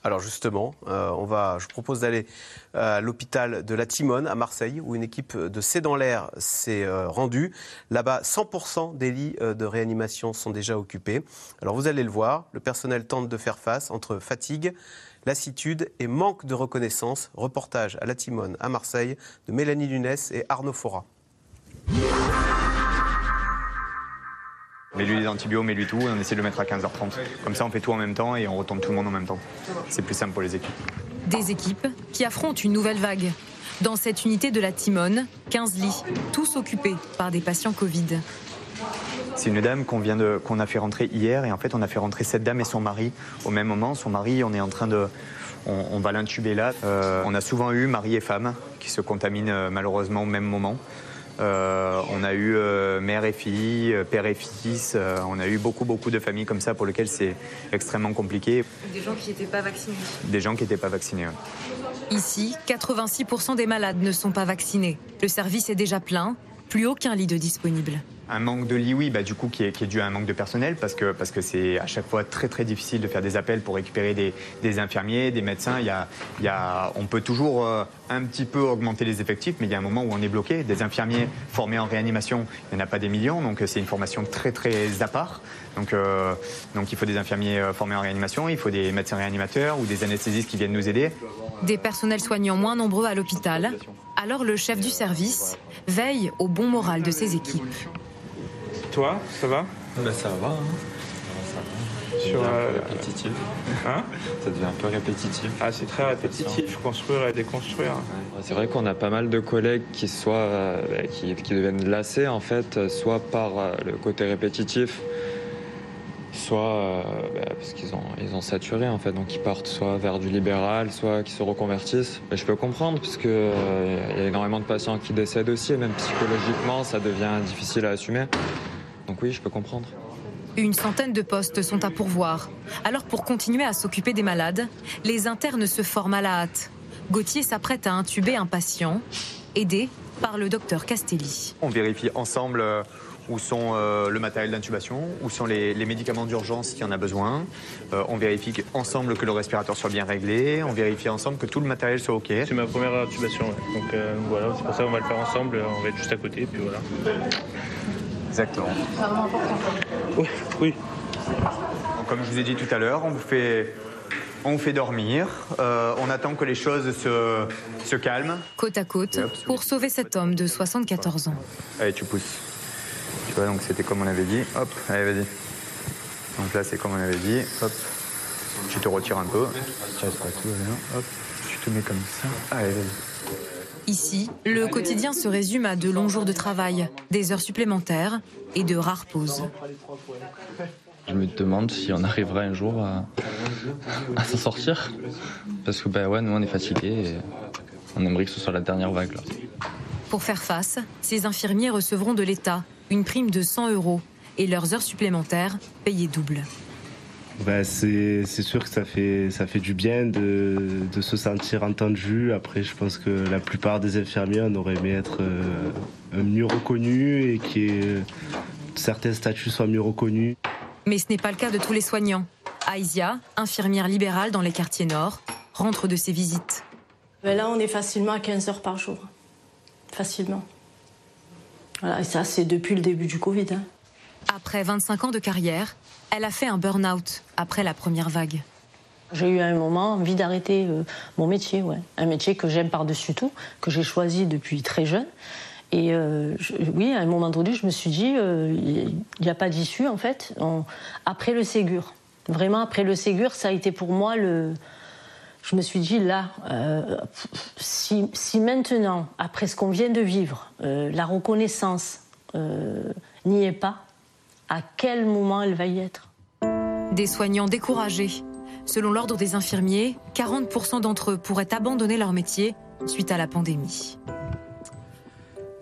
Alors justement, euh, on je propose d'aller à l'hôpital de la Timone à Marseille, où une équipe de C'est dans l'air s'est euh, rendue. Là-bas, 100% des lits euh, de réanimation sont déjà occupés. Alors vous allez le voir, le personnel tente de faire face entre fatigue, lassitude et manque de reconnaissance. Reportage à la Timone à Marseille de Mélanie Lunes et Arnaud Fora. Mets-lui des antibiotiques, mets-lui tout, et on essaie de le mettre à 15h30. Comme ça, on fait tout en même temps et on retombe tout le monde en même temps. C'est plus simple pour les équipes. Des équipes qui affrontent une nouvelle vague. Dans cette unité de la Timone, 15 lits, tous occupés par des patients Covid. C'est une dame qu'on vient de, qu'on a fait rentrer hier et en fait on a fait rentrer cette dame et son mari au même moment. Son mari, on est en train de, on, on va l'intuber là. Euh, on a souvent eu mari et femme qui se contaminent euh, malheureusement au même moment. Euh, on a eu euh, mère et fille, euh, père et fils. on a eu beaucoup, beaucoup de familles comme ça pour lesquelles c'est extrêmement compliqué. Des gens qui n'étaient pas vaccinés. Des gens qui n'étaient pas vaccinés. Ouais. Ici, 86% des malades ne sont pas vaccinés. Le service est déjà plein, plus aucun lit de disponible. Un manque de lits, oui, bah, du qui est, dû à un manque de personnel, parce que c'est à chaque fois très très difficile de faire des appels pour récupérer des, infirmiers, des médecins. On peut toujours euh, un petit peu augmenter les effectifs, mais il y a un moment où on est bloqué. Des infirmiers formés en réanimation, il n'y en a pas des millions, donc c'est une formation très très à part. Donc, euh, donc il faut des infirmiers formés en réanimation, il faut des médecins réanimateurs ou des anesthésistes qui viennent nous aider. Des personnels soignants moins nombreux à l'hôpital. Alors le chef du service veille au bon moral de ses équipes. Toi, ça va? Bah, Ça va. Hein. Un peu répétitif. Hein? Ça devient un peu répétitif. Ah, c'est très répétitif, construire et déconstruire. C'est vrai qu'on a pas mal de collègues qui, soit, euh, qui, qui, deviennent lassés, en fait, soit par euh, le côté répétitif, soit euh, bah, parce qu'ils ont, ils ont saturé en fait, donc ils partent soit vers du libéral, soit qui se reconvertissent. Mais je peux comprendre puisque euh, il y a énormément de patients qui décèdent aussi, et même psychologiquement ça devient difficile à assumer. Donc oui, je peux comprendre. Une centaine de postes sont à pourvoir. Alors pour continuer à s'occuper des malades, les internes se forment à la hâte. Gauthier s'apprête à intuber un patient, aidé par le docteur Castelli. On vérifie ensemble euh, où sont euh, le matériel d'intubation, où sont les, les médicaments d'urgence s'il y en a besoin? Euh, on vérifie ensemble que le respirateur soit bien réglé, on vérifie ensemble que tout le matériel soit OK. C'est ma première intubation, ouais. donc euh, voilà, c'est pour ça qu'on va le faire ensemble, on va être juste à côté, puis voilà. Exactement. C'est vraiment important. Oui, oui. Donc, comme je vous ai dit tout à l'heure, on vous fait on vous fait dormir, euh, on attend que les choses se, se calment. Côte à côte, pour sauver cet homme de 74 ans. Allez, tu pousses. Tu vois, donc c'était comme on avait dit. Hop, allez, vas-y. Donc là, c'est comme on avait dit. Hop, tu te retires un peu. Tu restes pas tout, allez, hop, tu te mets comme ça. Allez, vas-y. Ici, le quotidien se résume à de longs jours de travail, des heures supplémentaires et de rares pauses. Je me demande si on arrivera un jour à, à s'en sortir. Parce que bah ouais, nous on est fatigués et on aimerait que ce soit la dernière vague. Là. Pour faire face, ces infirmiers recevront de l'État une prime de 100 euros et leurs heures supplémentaires payées double. Bah, c'est sûr que ça fait, ça fait du bien de, de, se sentir entendu. Après, je pense que la plupart des infirmiers, on aurait aimé être euh, mieux reconnus et que certains statuts soient mieux reconnus. Mais ce n'est pas le cas de tous les soignants. Aïsia, infirmière libérale dans les quartiers nord, rentre de ses visites. Là, on est facilement à 15 heures par jour. Facilement. Voilà, et ça, c'est depuis le début du Covid. Hein. Après 25 ans de carrière, elle a fait un burn-out après la première vague. J'ai eu à un moment envie d'arrêter euh, mon métier, ouais. un métier que j'aime par-dessus tout, que j'ai choisi depuis très jeune. Et euh, je, oui, à un moment donné, je me suis dit, il euh, n'y a pas d'issue en fait. On, après le Ségur, vraiment après le Ségur, ça a été pour moi le. Je me suis dit là, euh, si, maintenant, après ce qu'on vient de vivre, euh, la reconnaissance n'y est pas, à quel moment elle va y être? Des soignants découragés. Selon l'ordre des infirmiers, 40% d'entre eux pourraient abandonner leur métier suite à la pandémie.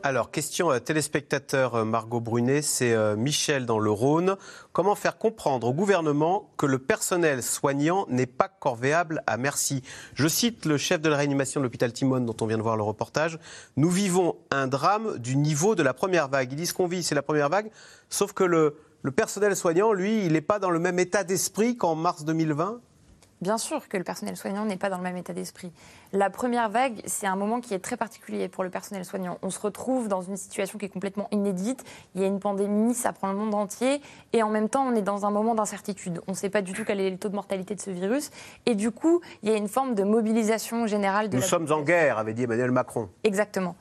Alors, question téléspectateur Margot Brunet, c'est Michel dans le Rhône. Comment faire comprendre au gouvernement que le personnel soignant n'est pas corvéable à merci? Je cite le chef de la réanimation de l'hôpital Timone, dont on vient de voir le reportage. Nous vivons un drame du niveau de la première vague. Ils disent qu'on vit, c'est la première vague, sauf que le personnel soignant, lui, il n'est pas dans le même état d'esprit qu'en mars 2020 Bien sûr que le personnel soignant n'est pas dans le même état d'esprit. La première vague, c'est un moment qui est très particulier pour le personnel soignant. On se retrouve dans une situation qui est complètement inédite. Il y a une pandémie, ça prend le monde entier. Et en même temps, on est dans un moment d'incertitude. On ne sait pas du tout quel est le taux de mortalité de ce virus. Et du coup, il y a une forme de mobilisation générale de Nous la sommes en guerre, avait dit Emmanuel Macron. Exactement.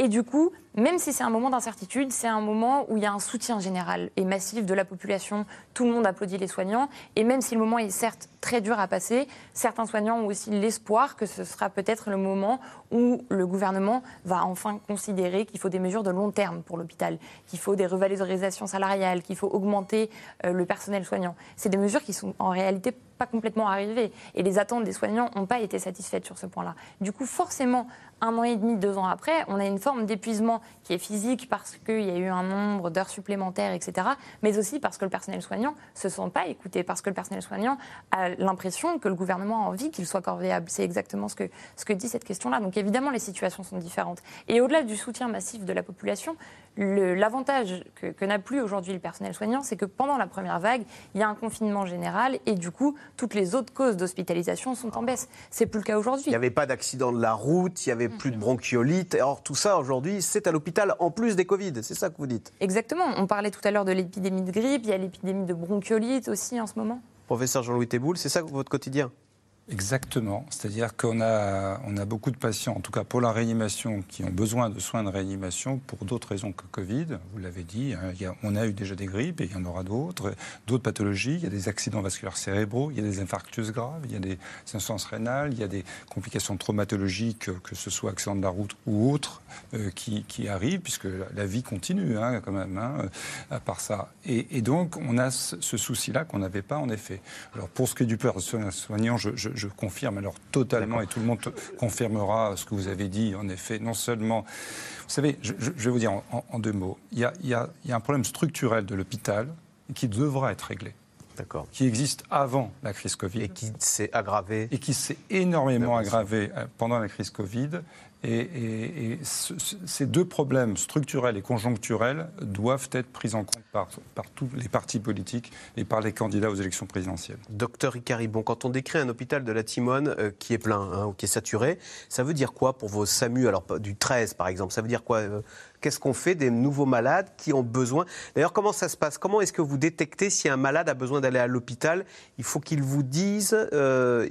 Et du coup, même si c'est un moment d'incertitude, c'est un moment où il y a un soutien général et massif de la population. Tout le monde applaudit les soignants. Et même si le moment est certes très dur à passer, certains soignants ont aussi l'espoir que ce sera peut-être le moment où le gouvernement va enfin considérer qu'il faut des mesures de long terme pour l'hôpital, qu'il faut des revalorisations salariales, qu'il faut augmenter euh, le personnel soignant. C'est des mesures qui sont en réalité pas complètement arrivées. Et les attentes des soignants n'ont pas été satisfaites sur ce point-là. Du coup, forcément, un an et demi, deux ans après, on a une forme d'épuisement qui est physique parce qu'il y a eu un nombre d'heures supplémentaires, etc. Mais aussi parce que le personnel soignant ne se sent pas écouté, parce que le personnel soignant a l'impression que le gouvernement a envie qu'il soit corvéable. C'est exactement ce que, ce que dit cette question-là. Donc évidemment, les situations sont différentes. Et au-delà du soutien massif de la population, L'avantage que, que n'a plus aujourd'hui le personnel soignant, c'est que pendant la première vague, il y a un confinement général et du coup, toutes les autres causes d'hospitalisation sont en baisse. C'est plus le cas aujourd'hui. Il n'y avait pas d'accident de la route, il n'y avait plus de bronchiolite. Alors tout ça, aujourd'hui, c'est à l'hôpital en plus des Covid. C'est ça que vous dites Exactement. On parlait tout à l'heure de l'épidémie de grippe, il y a l'épidémie de bronchiolite aussi en ce moment. Professeur Jean-Louis Théboul, c'est ça votre quotidien? Exactement. C'est-à-dire qu'on a, on a beaucoup de patients, en tout cas pour la réanimation, qui ont besoin de soins de réanimation pour d'autres raisons que Covid. Vous l'avez dit, hein, on a eu déjà des grippes et il y en aura d'autres, d'autres pathologies. Il y a des accidents vasculaires cérébraux, il y a des infarctus graves, il y a des insuffisance rénales, il y a des complications traumatologiques, que ce soit accident de la route ou autres, euh, qui, qui arrivent, puisque la, vie continue hein, quand même, hein, euh, à part ça. Et, donc, on a ce, souci-là qu'on n'avait pas en effet. Alors, pour ce qui est du personnel soignant, je, je- je confirme alors totalement, et tout le monde confirmera ce que vous avez dit, en effet, non seulement... Vous savez, je, vais vous dire en, en- en deux mots, il y, a, il y a- il y a un problème structurel de l'hôpital qui devra être réglé. D'accord. Qui existe avant la crise Covid. Et qui s'est aggravé. Et qui s'est énormément aggravé euh, pendant la crise Covid. Et, et- et ce- ce- ces deux problèmes structurels et conjoncturels doivent être pris en compte par, tous les partis politiques et par les candidats aux élections présidentielles. Docteur Icaribon, quand on décrit un hôpital de la Timone euh, qui est plein, hein, ou qui est saturé, ça veut dire quoi pour vos SAMU? Alors, du 13 par exemple, ça veut dire quoi euh, Qu'est-ce qu'on fait des nouveaux malades qui ont besoin D'ailleurs, comment ça se passe? Comment est-ce que vous détectez si un malade a besoin d'aller à l'hôpital? Il faut qu'il vous dise. euh,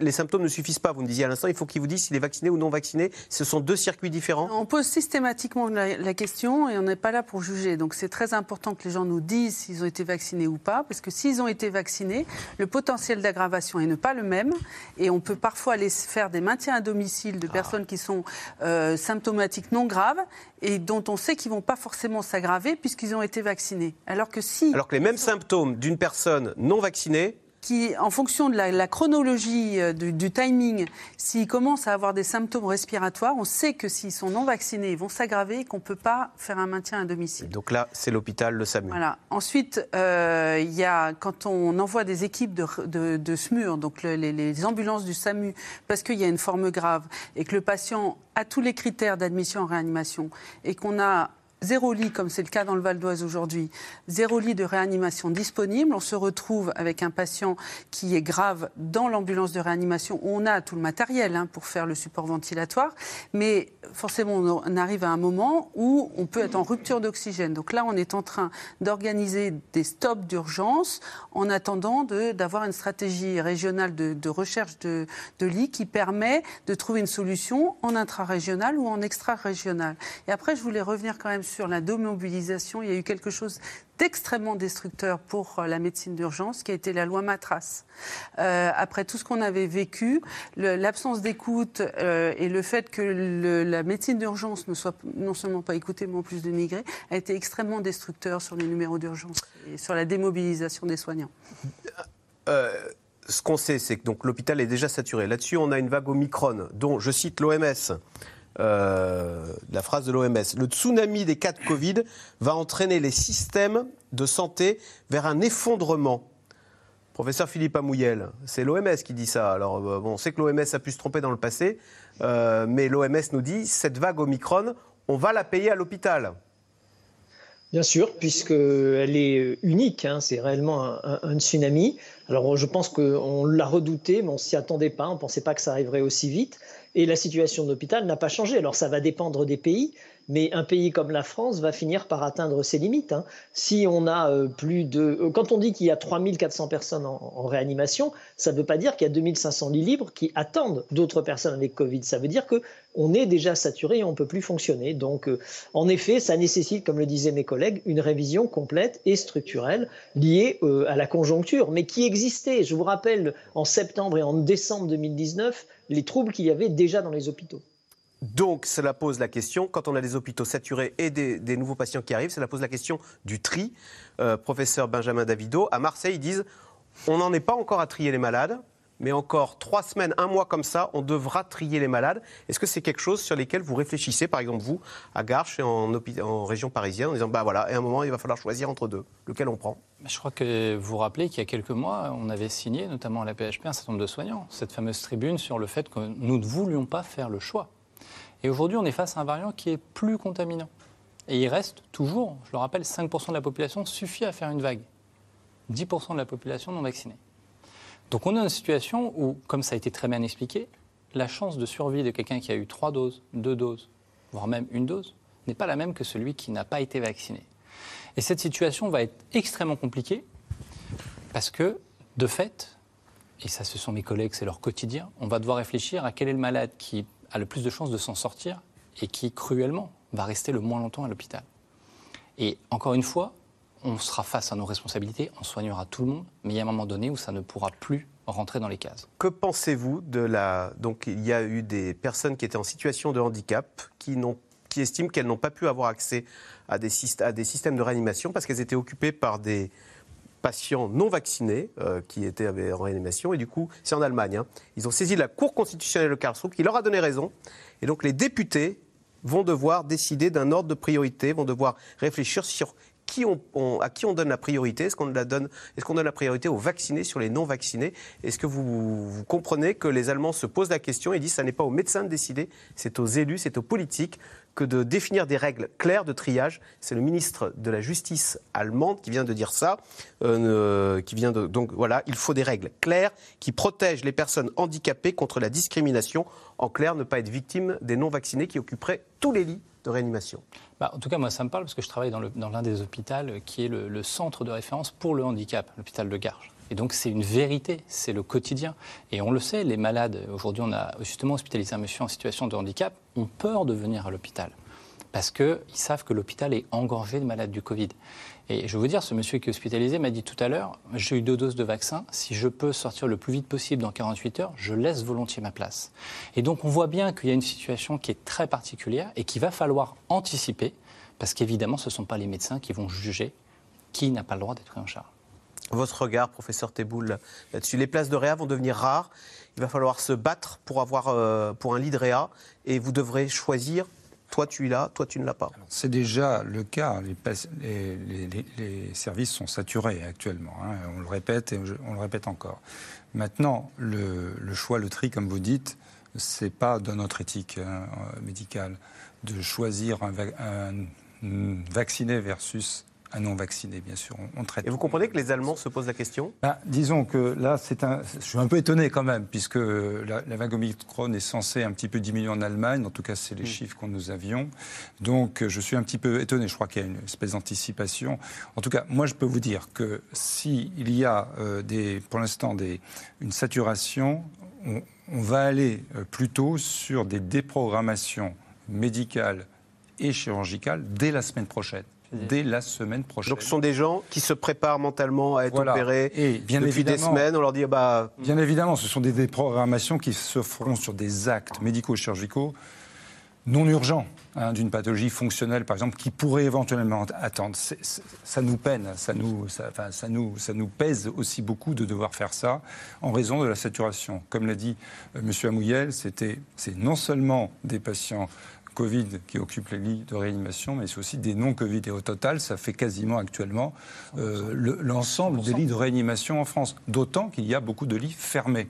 les symptômes ne suffisent pas. Vous me disiez à l'instant, il faut qu'il vous dise s'il est vacciné ou non vacciné. Ce sont deux circuits différents. On pose systématiquement la, la question et on n'est pas là pour juger. Donc c'est très important que les gens nous disent s'ils ont été vaccinés ou pas, parce que s'ils ont été vaccinés, le potentiel d'aggravation est ne pas le même. Et on peut parfois aller faire des maintiens à domicile de personnes qui sont euh, symptomatiques non graves et dont on sait qu'ils ne vont pas forcément s'aggraver puisqu'ils ont été vaccinés. Alors que si Alors que les mêmes symptômes d'une personne non vaccinée. Qui, en fonction de la, la chronologie euh, du, du timing, s'ils commencent à avoir des symptômes respiratoires, on sait que s'ils sont non vaccinés, ils vont s'aggraver et qu'on ne peut pas faire un maintien à domicile. Donc là, c'est l'hôpital, le SAMU. Voilà. Ensuite, euh, il y a, quand on envoie des équipes de, de, de SMUR, donc le- les, les ambulances du SAMU, parce qu'il y a une forme grave et que le patient a tous les critères d'admission en réanimation et qu'on a zéro lit, comme c'est le cas dans le Val d'Oise aujourd'hui, zéro lit de réanimation disponible, on se retrouve avec un patient qui est grave dans l'ambulance de réanimation où on a tout le matériel hein, pour faire le support ventilatoire, mais forcément on arrive à un moment où on peut être en rupture d'oxygène. Donc là, on est en train d'organiser des stops d'urgence en attendant d'avoir une stratégie régionale de, de recherche de, de lits qui permet de trouver une solution en intra-régional ou en extra-régional. Et après, je voulais revenir quand même sur la démobilisation. Il y a eu quelque chose d'extrêmement destructeur pour euh, la médecine d'urgence, qui a été la loi Matras. Euh, après tout ce qu'on avait vécu, l'absence d'écoute euh, et le fait que la médecine d'urgence ne soit non seulement pas écoutée, mais en plus dénigrée, a été extrêmement destructeur sur les numéros d'urgence et sur la démobilisation des soignants. Ce qu'on sait, c'est que l'hôpital est déjà saturé. Là-dessus, on a une vague Omicron, dont, je cite l'OMS, euh, la phrase de l'OMS, le tsunami des cas de Covid va entraîner les systèmes de santé vers un effondrement. Professeur Philippe Amouyel, c'est l'OMS qui dit ça. Alors, euh, bon, on sait que l'OMS a pu se tromper dans le passé, euh, mais l'OMS nous dit cette vague Omicron, on va la payer à l'hôpital. Bien sûr, puisqu'elle est unique, hein, c'est réellement un, un- un tsunami. Alors je pense qu'on l'a redouté, mais on s'y attendait pas, on ne pensait pas que ça arriverait aussi vite. Et la situation de l'hôpital n'a pas changé. Alors ça va dépendre des pays, mais un pays comme la France va finir par atteindre ses limites. hein. Si on a euh, plus de... euh, Quand on dit qu'il y a 3400 personnes en, réanimation, ça ne veut pas dire qu'il y a 2500 lits libres qui attendent d'autres personnes avec Covid. Ça veut dire que on est déjà saturé et on ne peut plus fonctionner. Donc, euh, en effet, ça nécessite, comme le disaient mes collègues, une révision complète et structurelle liée à la conjoncture, mais qui existait. Je vous rappelle, en septembre et en décembre 2019, les troubles qu'il y avait déjà dans les hôpitaux. Donc, cela pose la question, quand on a des hôpitaux saturés et des, nouveaux patients qui arrivent, cela pose la question du tri. Euh, professeur Benjamin Davido, à Marseille, ils disent on n'en est pas encore à trier les malades, mais encore trois semaines, un mois comme ça, on devra trier les malades. Est-ce que c'est quelque chose sur lesquels vous réfléchissez, par exemple vous, à Garches et en, région parisienne, en disant bah voilà, à un moment, il va falloir choisir entre deux, lequel on prend? Je crois que vous vous rappelez qu'il y a quelques mois, on avait signé, notamment à la PHP, un certain nombre de soignants, cette fameuse tribune sur le fait que nous ne voulions pas faire le choix. Et aujourd'hui, on est face à un variant qui est plus contaminant Et il reste toujours, je le rappelle, 5% de la population suffit à faire une vague. 10% de la population non vaccinée. Donc on est dans une situation où, comme ça a été très bien expliqué, la chance de survie de quelqu'un qui a eu trois doses, deux doses, voire même une dose, n'est pas la même que celui qui n'a pas été vacciné. Et cette situation va être extrêmement compliquée parce que, de fait, et ça ce sont mes collègues, c'est leur quotidien, on va devoir réfléchir à quel est le malade qui a le plus de chances de s'en sortir et qui, cruellement, va rester le moins longtemps à l'hôpital. Et encore une fois, on sera face à nos responsabilités, on soignera tout le monde, mais il y a un moment donné où ça ne pourra plus rentrer dans les cases. Que pensez-vous de la... Donc il y a eu des personnes qui étaient en situation de handicap qui, qui estiment qu'elles n'ont pas pu avoir accès à des, à des systèmes de réanimation parce qu'elles étaient occupées par des patients non vaccinés euh, qui étaient en réanimation. Et du coup, c'est en Allemagne. hein. Ils ont saisi la Cour constitutionnelle de Karlsruhe qui leur a donné raison. Et donc les députés vont devoir décider d'un ordre de priorité, vont devoir réfléchir sur à qui on donne la priorité. Est-ce qu'on donne, qu'on donne la priorité aux vaccinés sur les non vaccinés Est-ce que vous, comprenez que les Allemands se posent la question et disent ça n'est pas aux médecins de décider, c'est aux élus, c'est aux politiques que de définir des règles claires de triage. C'est le ministre de la Justice allemande qui vient de dire ça. euh, donc voilà, il faut des règles claires qui protègent les personnes handicapées contre la discrimination. En clair, ne pas être victime des non vaccinés qui occuperaient tous les lits de réanimation. Bah, en tout cas, moi, ça me parle parce que je travaille dans l'un des hôpitaux qui est le, le centre de référence pour le handicap, l'hôpital de Garges. Et donc, c'est une vérité, c'est le quotidien. Et on le sait, les malades, aujourd'hui, on a justement hospitalisé un monsieur en situation de handicap, ont peur de venir à l'hôpital. Parce qu'ils savent que l'hôpital est engorgé de malades du Covid. Et je veux vous dire, ce monsieur qui est hospitalisé m'a dit tout à l'heure j'ai eu deux doses de vaccin. Si je peux sortir le plus vite possible dans 48 heures, je laisse volontiers ma place. Et donc, on voit bien qu'il y a une situation qui est très particulière et qu'il va falloir anticiper, parce qu'évidemment, ce ne sont pas les médecins qui vont juger qui n'a pas le droit d'être pris en charge. Votre regard, professeur Teboul, là-dessus. Les places de réa vont devenir rares. Il va falloir se battre pour, avoir, euh, pour un lit de réa et vous devrez choisir. Toi, tu l'as, toi, tu ne l'as pas. C'est déjà le cas. Les, services sont saturés actuellement. hein. On le répète et on le répète encore. Maintenant, le, choix, le tri, comme vous dites, c'est pas dans notre éthique hein, euh, médicale de choisir un vacciné versus un non vacciné, bien sûr. On, on traite. Et vous comprenez que les Allemands se posent la question? Ben, disons que là, c'est un. Je suis un peu étonné quand même, puisque la, la vague Omicron est censée un petit peu diminuer en Allemagne. En tout cas, c'est les chiffres que nous avions. Donc, je suis un petit peu étonné. Je crois qu'il y a une espèce d'anticipation. En tout cas, moi, je peux vous dire que s'il y a euh, des, pour l'instant des, une saturation, on, on va aller euh, plutôt sur des déprogrammations médicales et chirurgicales dès la semaine prochaine. Dès la semaine prochaine. Donc, ce sont des gens qui se préparent mentalement à être Voilà. opérés Et bien depuis des évidemment- semaines. On leur dit, ah bah, Bien évidemment, ce sont des déprogrammations qui se feront sur des actes médico-chirurgicaux non urgents, hein, d'une pathologie fonctionnelle, par exemple, qui pourrait éventuellement attendre. Ça nous peine, ça nous, ça, enfin, ça, nous, ça nous pèse aussi beaucoup de devoir faire ça en raison de la saturation. Comme l'a dit euh, M. Amouyel, c'était, c'est non seulement des patients Covid qui occupent les lits de réanimation, mais c'est aussi des non-Covid. Et au total, ça fait quasiment actuellement euh, le- l'ensemble des lits de réanimation en France. D'autant qu'il y a beaucoup de lits fermés.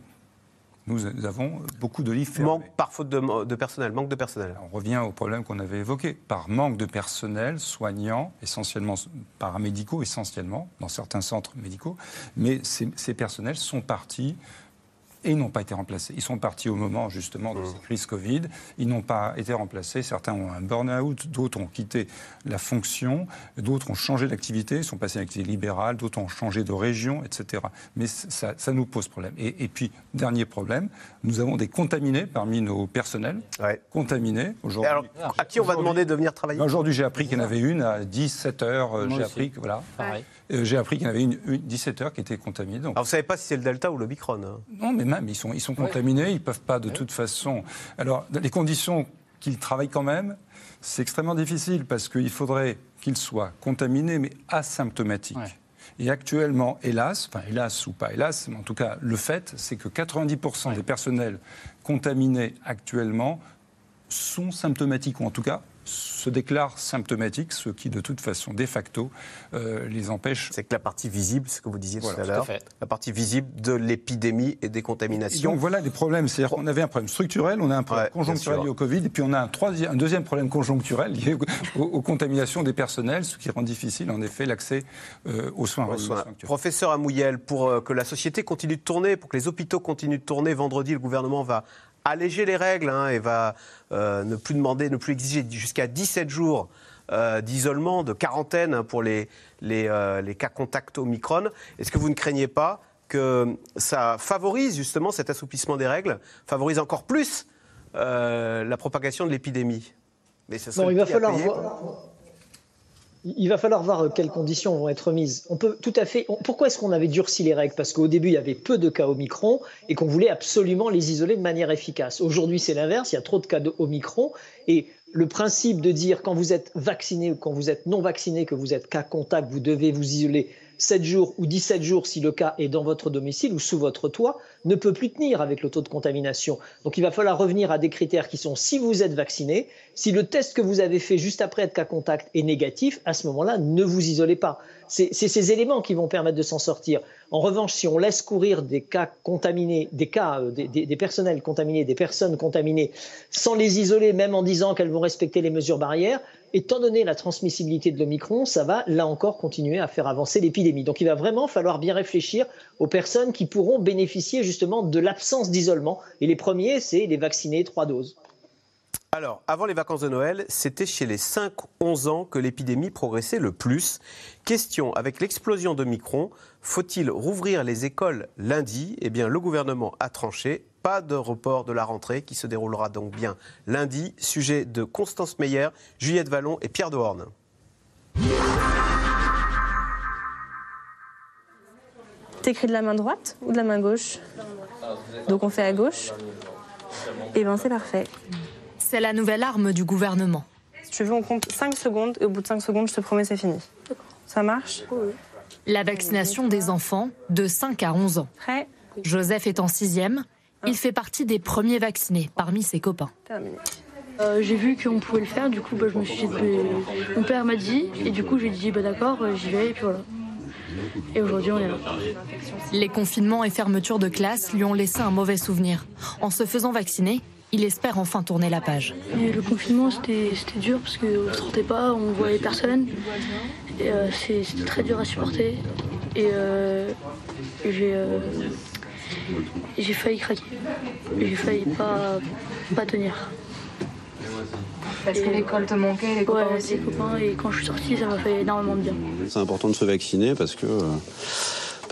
Nous avons beaucoup de lits fermés. manque par faute de, de personnel, manque de personnel. On revient au problème qu'on avait évoqué. Par manque de personnel soignant, essentiellement paramédicaux, essentiellement, dans certains centres médicaux, mais ces, ces personnels sont partis et n'ont pas été remplacés. Ils sont partis au moment justement de cette crise Covid. Ils n'ont pas été remplacés. Certains ont un burn-out, d'autres ont quitté la fonction, d'autres ont changé d'activité, ils sont passés à l'activité libérale, d'autres ont changé de région, etc. Mais ça, ça nous pose problème. Et, et puis, dernier problème, nous avons des contaminés parmi nos personnels. Contaminés aujourd'hui. alors, à qui on va demander de venir travailler? Aujourd'hui, j'ai appris qu'il y en avait une à 17 heures. euh, J'ai appris que voilà. Euh, J'ai appris qu'il y en avait une, une 17 heures qui était contaminée. Donc, Alors, vous savez pas si c'est le Delta ou le Micron. hein? non, mais même, ils sont, ils sont contaminés, ils ne peuvent pas de toute façon. Alors, les conditions qu'ils travaillent quand même, c'est extrêmement difficile parce qu'il faudrait qu'ils soient contaminés, mais asymptomatiques. Et actuellement, hélas, enfin hélas ou pas hélas, mais en tout cas, le fait, c'est que 90% des personnels contaminés actuellement sont symptomatiques, ou en tout cas se déclarent symptomatiques, ce qui de toute façon, de facto, euh, les empêche. C'est que la partie visible, ce que vous disiez tout à l'heure, la partie visible de l'épidémie et des Et contaminations. donc voilà des problèmes. C'est-à-dire qu'on avait un problème structurel, on a un problème Ouais, conjoncturel lié au Covid, et puis on a un, troisième, un deuxième problème conjoncturel lié aux, aux contaminations des personnels, ce qui rend difficile en effet l'accès euh, aux soins. Aux soins. Professeur Amouyel, pour euh, que la société continue de tourner, pour que les hôpitaux continuent de tourner, vendredi, le gouvernement va alléger les règles hein, et va euh, ne plus demander, ne plus exiger jusqu'à 17 jours euh, d'isolement, de quarantaine hein, pour les, les, euh, les cas contacts Omicron. Est-ce que vous ne craignez pas que ça favorise justement cet assouplissement des règles, favorise encore plus la propagation de l'épidémie? Mais ça Non, il va falloir voir. Il va falloir voir euh, quelles conditions vont être mises. On peut tout à fait. pourquoi est-ce qu'on avait durci les règles? Parce qu'au début, il y avait peu de cas Omicron et qu'on voulait absolument les isoler de manière efficace. Aujourd'hui, c'est l'inverse. Il y a trop de cas de Omicron et le principe de dire quand vous êtes vacciné ou quand vous êtes non vacciné, que vous êtes cas contact, vous devez vous isoler 7 jours ou 17 jours si le cas est dans votre domicile ou sous votre toit, ne peut plus tenir avec le taux de contamination. Donc il va falloir revenir à des critères qui sont si vous êtes vacciné, si le test que vous avez fait juste après être cas contact est négatif, à ce moment-là, ne vous isolez pas. C'est ces éléments qui vont permettre de s'en sortir. En revanche, si on laisse courir des cas contaminés, des cas, euh, des, personnels contaminés, des personnes contaminées, sans les isoler, même en disant qu'elles vont respecter les mesures barrières, étant donné la transmissibilité de l'Omicron, ça va là encore continuer à faire avancer l'épidémie. Donc il va vraiment falloir bien réfléchir aux personnes qui pourront bénéficier de l'absence d'isolement. Et les premiers, c'est les vaccinés trois doses. Alors, avant les vacances de Noël, c'était chez les 5-11 ans que l'épidémie progressait le plus. Question, avec l'explosion de Micron, faut-il rouvrir les écoles lundi? Eh bien, le gouvernement a tranché. Pas de report de la rentrée qui se déroulera donc bien lundi. Sujet de Constance Meyer, Juliette Vallon et Pierre Dehorne. T'écris de la main droite ou de la main gauche Donc on fait à gauche. Et ben c'est parfait. C'est la nouvelle arme du gouvernement. Si tu veux, on compte 5 secondes et au bout de 5 secondes, je te promets, c'est fini. Ça marche? La vaccination des enfants de 5 à 11 ans. Prêt? Joseph est en sixième. Il fait partie des premiers vaccinés parmi ses copains. Terminé. Euh, j'ai vu qu'on pouvait le faire, du coup bah, je me suis dit, bah, mon père m'a dit, et du coup j'ai dit bah d'accord, euh, j'y vais, et puis voilà. Et aujourd'hui on est là. Les confinements et fermetures de classe lui ont laissé un mauvais souvenir. En se faisant vacciner, il espère enfin tourner la page. Et le confinement c'était dur parce qu'on ne sortait pas, on voyait personne, euh, c'était très dur à supporter. Et euh, j'ai euh, j'ai failli craquer, j'ai failli pas, pas tenir. Parce que l'école te manquait, les copains ouais, aussi. les copains, et quand je suis sortie ça m'a fait énormément de bien. C'est important de se vacciner parce que euh,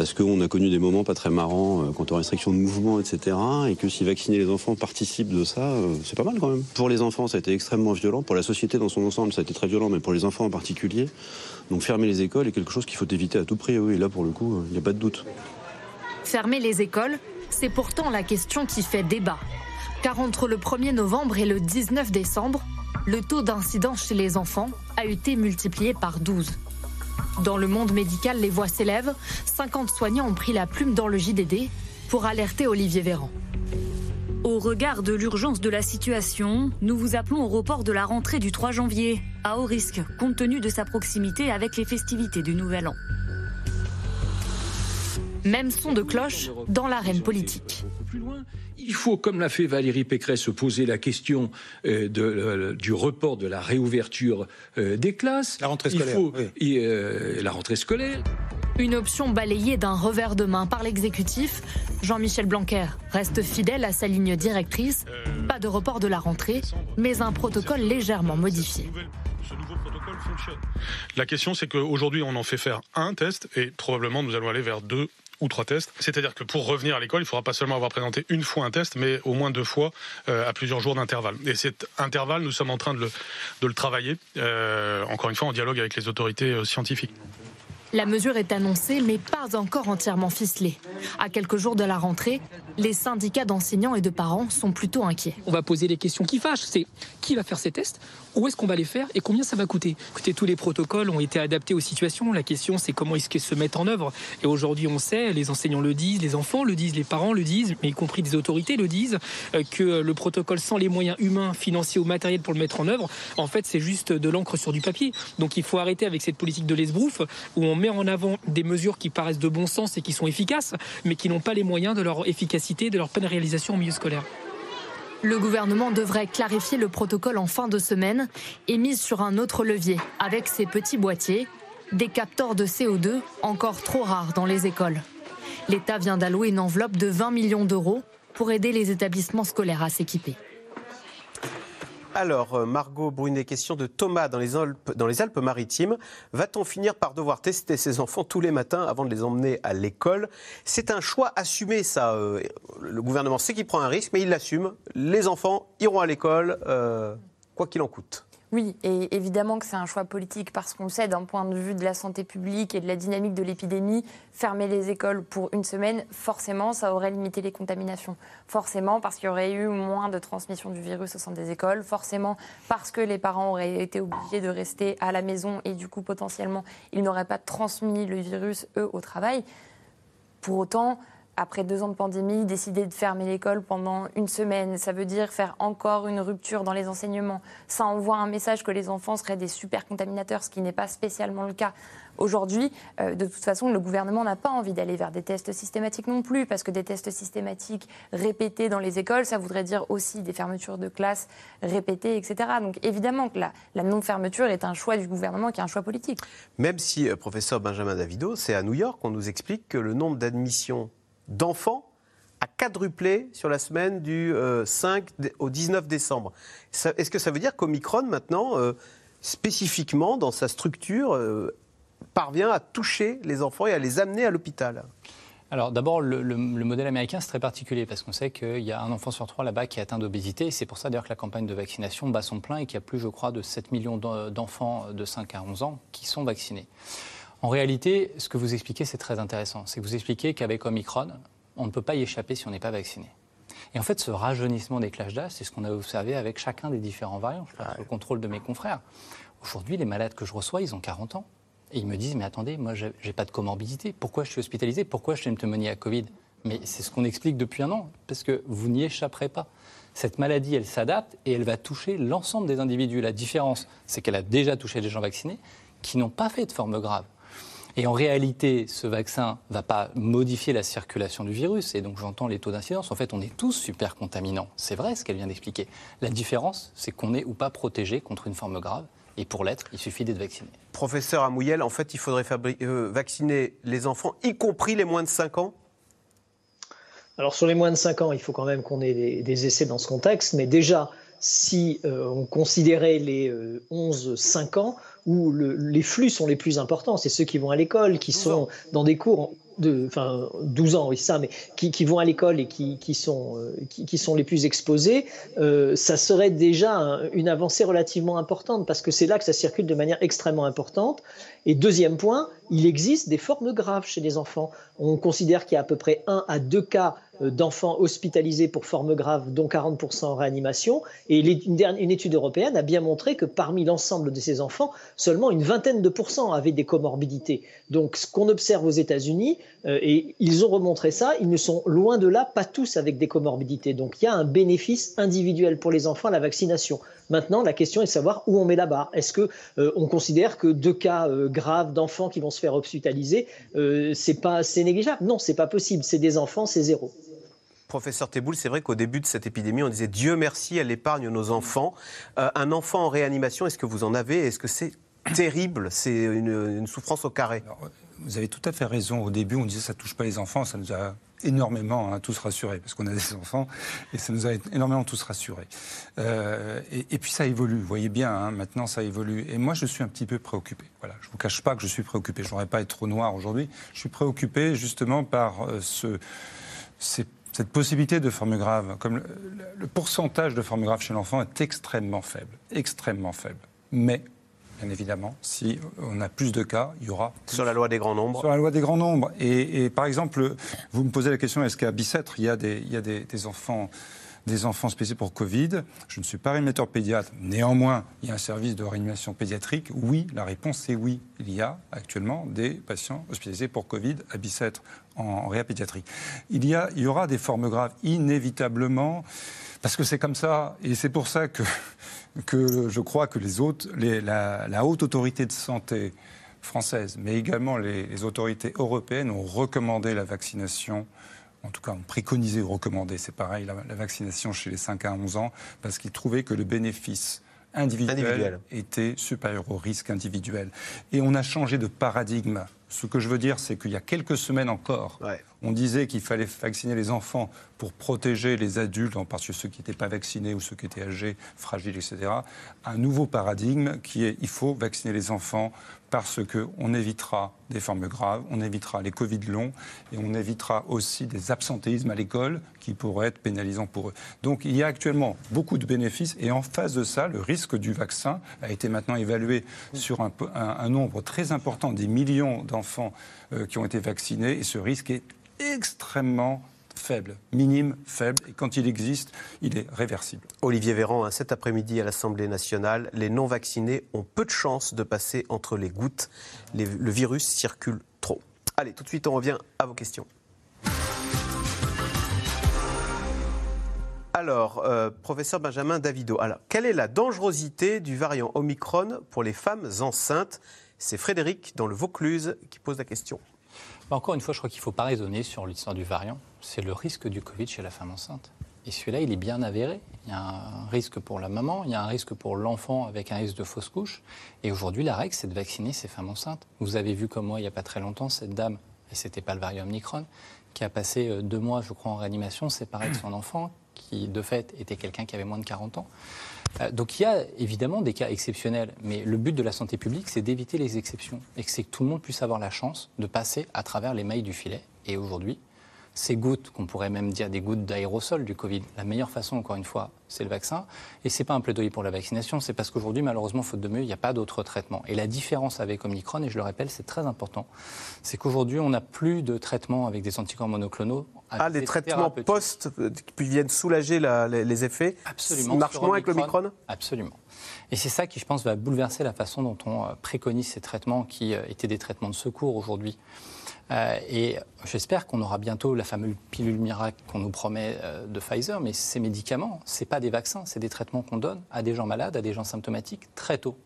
parce qu'on a connu des moments pas très marrants euh, quant aux restrictions de mouvement, etc. Et que si vacciner les enfants participe de ça, euh, c'est pas mal quand même. Pour les enfants, ça a été extrêmement violent. Pour la société dans son ensemble, ça a été très violent, mais pour les enfants en particulier. Donc fermer les écoles est quelque chose qu'il faut éviter à tout prix. Oui, et là pour le coup, euh, il n'y a pas de doute. Fermer les écoles, c'est pourtant la question qui fait débat. Car entre le 1er novembre et le 19 décembre, le taux d'incidence chez les enfants a été multiplié par 12. Dans le monde médical, les voix s'élèvent. 50 soignants ont pris la plume dans le JDD pour alerter Olivier Véran. Au regard de l'urgence de la situation, nous vous appelons au report de la rentrée du 3 janvier, à haut risque, compte tenu de sa proximité avec les festivités du Nouvel An. Même son de cloche dans l'arène politique. Il faut, comme l'a fait Valérie Pécresse, se poser la question euh, de, euh, du report de la réouverture euh, des classes. La rentrée scolaire, Il faut, oui. et, euh, la rentrée scolaire. Une option balayée d'un revers de main par l'exécutif. Jean-Michel Blanquer reste fidèle à sa ligne directrice. Pas de report de la rentrée, mais un protocole légèrement modifié. La question, c'est qu'aujourd'hui, on en fait faire un test et probablement nous allons aller vers deux ou trois tests. C'est-à-dire que pour revenir à l'école, il ne faudra pas seulement avoir présenté une fois un test, mais au moins deux fois euh, à plusieurs jours d'intervalle. Et cet intervalle, nous sommes en train de le, travailler, euh, encore une fois en dialogue avec les autorités euh, scientifiques. La mesure est annoncée, mais pas encore entièrement ficelée. À quelques jours de la rentrée, les syndicats d'enseignants et de parents sont plutôt inquiets. On va poser les questions qui fâchent. C'est qui va faire ces tests Où est-ce qu'on va les faire Et combien ça va coûter? Écoutez, tous les protocoles ont été adaptés aux situations. La question, c'est comment est-ce qu'ils se mettent en œuvre. Et aujourd'hui, on sait, les enseignants le disent, les enfants le disent, les parents le disent, mais y compris des autorités le disent, euh, que le protocole sans les moyens humains, financiers ou matériels pour le mettre en œuvre, en fait, c'est juste de l'encre sur du papier. Donc il faut arrêter avec cette politique de l'esbrouf où on met en avant des mesures qui paraissent de bon sens et qui sont efficaces, mais qui n'ont pas les moyens de leur efficacité, de leur pleine réalisation au milieu scolaire. Le gouvernement devrait clarifier le protocole en fin de semaine et mise sur un autre levier, avec ces petits boîtiers, des capteurs de CO2 encore trop rares dans les écoles. L'État vient d'allouer une enveloppe de 20 millions d'euros pour aider les établissements scolaires à s'équiper. Alors, euh, Margot Brunet, question de Thomas dans les Alpes, dans les Alpes-Maritimes. Va-t-on finir par devoir tester ses enfants tous les matins avant de les emmener à l'école? C'est un choix assumé, ça. Euh, le gouvernement sait qu'il prend un risque, mais il l'assume. Les enfants iront à l'école, euh, quoi qu'il en coûte. Oui, et évidemment que c'est un choix politique parce qu'on sait d'un point de vue de la santé publique et de la dynamique de l'épidémie, fermer les écoles pour une semaine, forcément, ça aurait limité les contaminations. Forcément, parce qu'il y aurait eu moins de transmission du virus au sein des écoles. Forcément, parce que les parents auraient été obligés de rester à la maison et du coup, potentiellement, ils n'auraient pas transmis le virus, eux, au travail. Pour autant, après deux ans de pandémie, décider de fermer l'école pendant une semaine, ça veut dire faire encore une rupture dans les enseignements. Ça envoie un message que les enfants seraient des super contaminateurs, ce qui n'est pas spécialement le cas. Aujourd'hui, euh, de toute façon, le gouvernement n'a pas envie d'aller vers des tests systématiques non plus, parce que des tests systématiques répétés dans les écoles, ça voudrait dire aussi des fermetures de classes répétées, etc. Donc évidemment que la, non-fermeture est un choix du gouvernement qui est un choix politique. Même si, euh, professeur Benjamin Davido, c'est à New York qu'on nous explique que le nombre d'admissions d'enfants a quadruplé sur la semaine du 5 au 19 décembre. Est-ce que ça veut dire qu'Omicron, maintenant, euh, spécifiquement dans sa structure, euh, parvient à toucher les enfants et à les amener à l'hôpital? Alors d'abord, le, le, modèle américain, c'est très particulier parce qu'on sait qu'il y a un enfant sur trois là-bas qui est atteint d'obésité. C'est pour ça d'ailleurs que la campagne de vaccination bat son plein et qu'il y a plus, je crois, de 7 millions d'enfants de 5 à 11 ans qui sont vaccinés. En réalité, ce que vous expliquez, c'est très intéressant. C'est que vous expliquez qu'avec Omicron, on ne peut pas y échapper si on n'est pas vacciné. Et en fait, ce rajeunissement des classes d'âge, c'est ce qu'on a observé avec chacun des différents variants. Je pense au contrôle de mes confrères. Aujourd'hui, les malades que je reçois, ils ont 40 ans. Et ils me disent, mais attendez, moi, je n'ai pas de comorbidité. Pourquoi je suis hospitalisé? Pourquoi je suis une pneumonie à Covid? Mais c'est ce qu'on explique depuis un an, parce que vous n'y échapperez pas. Cette maladie, elle s'adapte et elle va toucher l'ensemble des individus. La différence, c'est qu'elle a déjà touché des gens vaccinés qui n'ont pas fait de forme grave. Et en réalité, ce vaccin ne va pas modifier la circulation du virus. Et donc j'entends les taux d'incidence. En fait, on est tous super contaminants. C'est vrai ce qu'elle vient d'expliquer. La différence, c'est qu'on est ou pas protégé contre une forme grave. Et pour l'être, il suffit d'être vacciné. Professeur Amouyel, en fait, il faudrait euh, vacciner les enfants, y compris les moins de 5 ans? Alors sur les moins de 5 ans, il faut quand même qu'on ait des, des, essais dans ce contexte, mais déjà, si euh, on considérait les 11-5 euh, ans, où les flux sont les plus importants, c'est ceux qui vont à l'école, qui sont dans des cours de, enfin 12 ans, oui ça, mais qui, vont à l'école et qui, sont, euh, qui, sont les plus exposés, ça serait déjà une avancée relativement importante parce que c'est là que ça circule de manière extrêmement importante. Et deuxième point, il existe des formes graves chez les enfants. On considère qu'il y a à peu près 1 à 2 cas euh, d'enfants hospitalisés pour formes graves, dont 40% en réanimation. Et une, étude européenne a bien montré que parmi l'ensemble de ces enfants, seulement une vingtaine de pourcents avaient des comorbidités. Donc ce qu'on observe aux États-Unis, euh, et ils ont remontré ça, ils ne sont loin de là, pas tous avec des comorbidités. Donc il y a un bénéfice individuel pour les enfants à la vaccination. Maintenant, la question est de savoir où on met la barre. Est-ce que euh, on considère que deux cas graves d'enfants qui vont se faire hospitaliser, c'est pas assez négligeable? Non, c'est pas possible. C'est des enfants, c'est zéro. Professeur Teboul, c'est vrai qu'au début de cette épidémie, on disait Dieu merci, elle épargne nos enfants. Euh, un enfant en réanimation, est-ce que vous en avez? Est-ce que c'est terrible? C'est une, souffrance au carré Vous avez tout à fait raison. Au début, on disait ça touche pas les enfants. Ça nous a énormément hein, tous rassurés, parce qu'on a des enfants, et ça nous a énormément tous rassurés. Euh, et, puis ça évolue, vous voyez bien, hein, maintenant ça évolue. Et moi, je suis un petit peu préoccupé. Voilà, je ne vous cache pas que je suis préoccupé. Je n'aurais pas être trop noir aujourd'hui. Je suis préoccupé justement par euh, ce, ces cette possibilité de forme grave, comme le, pourcentage de formes graves chez l'enfant est extrêmement faible, extrêmement faible. Mais bien évidemment. Si on a plus de cas, il y aura. Sur la loi des grands nombres Sur la loi des grands nombres. Et, et par exemple, vous me posez la question est-ce qu'à Bicêtre, il y a des, il y a des, des enfants des enfants spécialisés pour Covid? Je ne suis pas réanimateur pédiatre. Néanmoins, il y a un service de réanimation pédiatrique. Oui, la réponse est oui. Il y a actuellement des patients hospitalisés pour Covid à Bicêtre en réa pédiatrique. Il y, a, il y aura des formes graves inévitablement. Parce que c'est comme ça, et c'est pour ça que, que je crois que les autres, les, la, la, haute autorité de santé française, mais également les, les autorités européennes ont recommandé la vaccination en tout cas, ont préconisé ou recommandé, c'est pareil, la, la, vaccination chez les 5 à 11 ans, parce qu'ils trouvaient que le bénéfice individuel, individuel, était supérieur au risque individuel. Et on a changé de paradigme. Ce que je veux dire, c'est qu'il y a quelques semaines encore, ouais. on disait qu'il fallait vacciner les enfants pour protéger les adultes, en particulier ceux qui n'étaient pas vaccinés ou ceux qui étaient âgés, fragiles, etc. Un nouveau paradigme qui est il faut vacciner les enfants parce qu'on évitera des formes graves, on évitera les Covid longs et on évitera aussi des absentéismes à l'école qui pourraient être pénalisants pour eux. Donc il y a actuellement beaucoup de bénéfices et en face de ça, le risque du vaccin a été maintenant évalué sur un, nombre très important, des millions d'enfants euh, qui ont été vaccinés et ce risque est extrêmement faible, minime, faible, et quand il existe, il est réversible. Olivier Véran, hein, cet après-midi à l'Assemblée nationale, les non-vaccinés ont peu de chances de passer entre les gouttes. Les, le virus circule trop. Allez, tout de suite, on revient à vos questions. Alors, euh, professeur Benjamin Davido, alors, quelle est la dangerosité du variant Omicron pour les femmes enceintes? C'est Frédéric, dans le Vaucluse, qui pose la question. Encore une fois, je crois qu'il ne faut pas raisonner sur l'histoire du variant. C'est le risque du Covid chez la femme enceinte. Et celui-là, il est bien avéré. Il y a un risque pour la maman, il y a un risque pour l'enfant avec un risque de fausse couche. Et aujourd'hui, la règle, c'est de vacciner ces femmes enceintes. Vous avez vu comme moi, il n'y a pas très longtemps, cette dame, et ce n'était pas le variant Omicron, qui a passé deux mois, je crois, en réanimation, séparée de son enfant, qui, de fait, était quelqu'un qui avait moins de 40 ans. Donc il y a évidemment des cas exceptionnels, mais le but de la santé publique, c'est d'éviter les exceptions et que tout le monde puisse avoir la chance de passer à travers les mailles du filet. Et aujourd'hui, ces gouttes, qu'on pourrait même dire des gouttes d'aérosol du Covid, la meilleure façon, encore une fois, c'est le vaccin. Et ce n'est pas un plaidoyer pour la vaccination, c'est parce qu'aujourd'hui, malheureusement, faute de mieux, il n'y a pas d'autre traitement. Et la différence avec Omicron, et je le rappelle, c'est très important, c'est qu'aujourd'hui, on n'a plus de traitement avec des anticorps monoclonaux. Ah, des traitements post qui viennent soulager la, les, les, effets Absolument. Ils marchent moins avec l'Omicron? Absolument. Et c'est ça qui, je pense, va bouleverser la façon dont on préconise ces traitements qui étaient des traitements de secours aujourd'hui. Euh, et j'espère qu'on aura bientôt la fameuse pilule miracle qu'on nous promet euh, de Pfizer, mais ces médicaments, ce pas des vaccins, c'est des traitements qu'on donne à des gens malades, à des gens symptomatiques très tôt.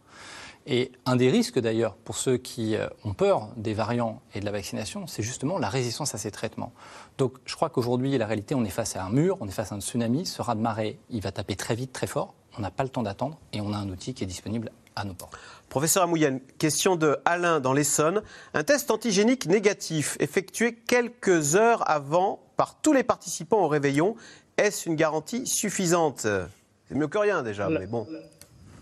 Et un des risques d'ailleurs pour ceux qui euh, ont peur des variants et de la vaccination, c'est justement la résistance à ces traitements. Donc je crois qu'aujourd'hui, la réalité, on est face à un mur, on est face à un tsunami, ce raz de marée, il va taper très vite, très fort, on n'a pas le temps d'attendre et on a un outil qui est disponible à nos portes. Professeur Amouyan, question de Alain dans l'Essonne. Un test antigénique négatif effectué quelques heures avant par tous les participants au réveillon, est-ce une garantie suffisante? C'est mieux que rien déjà, mais bon.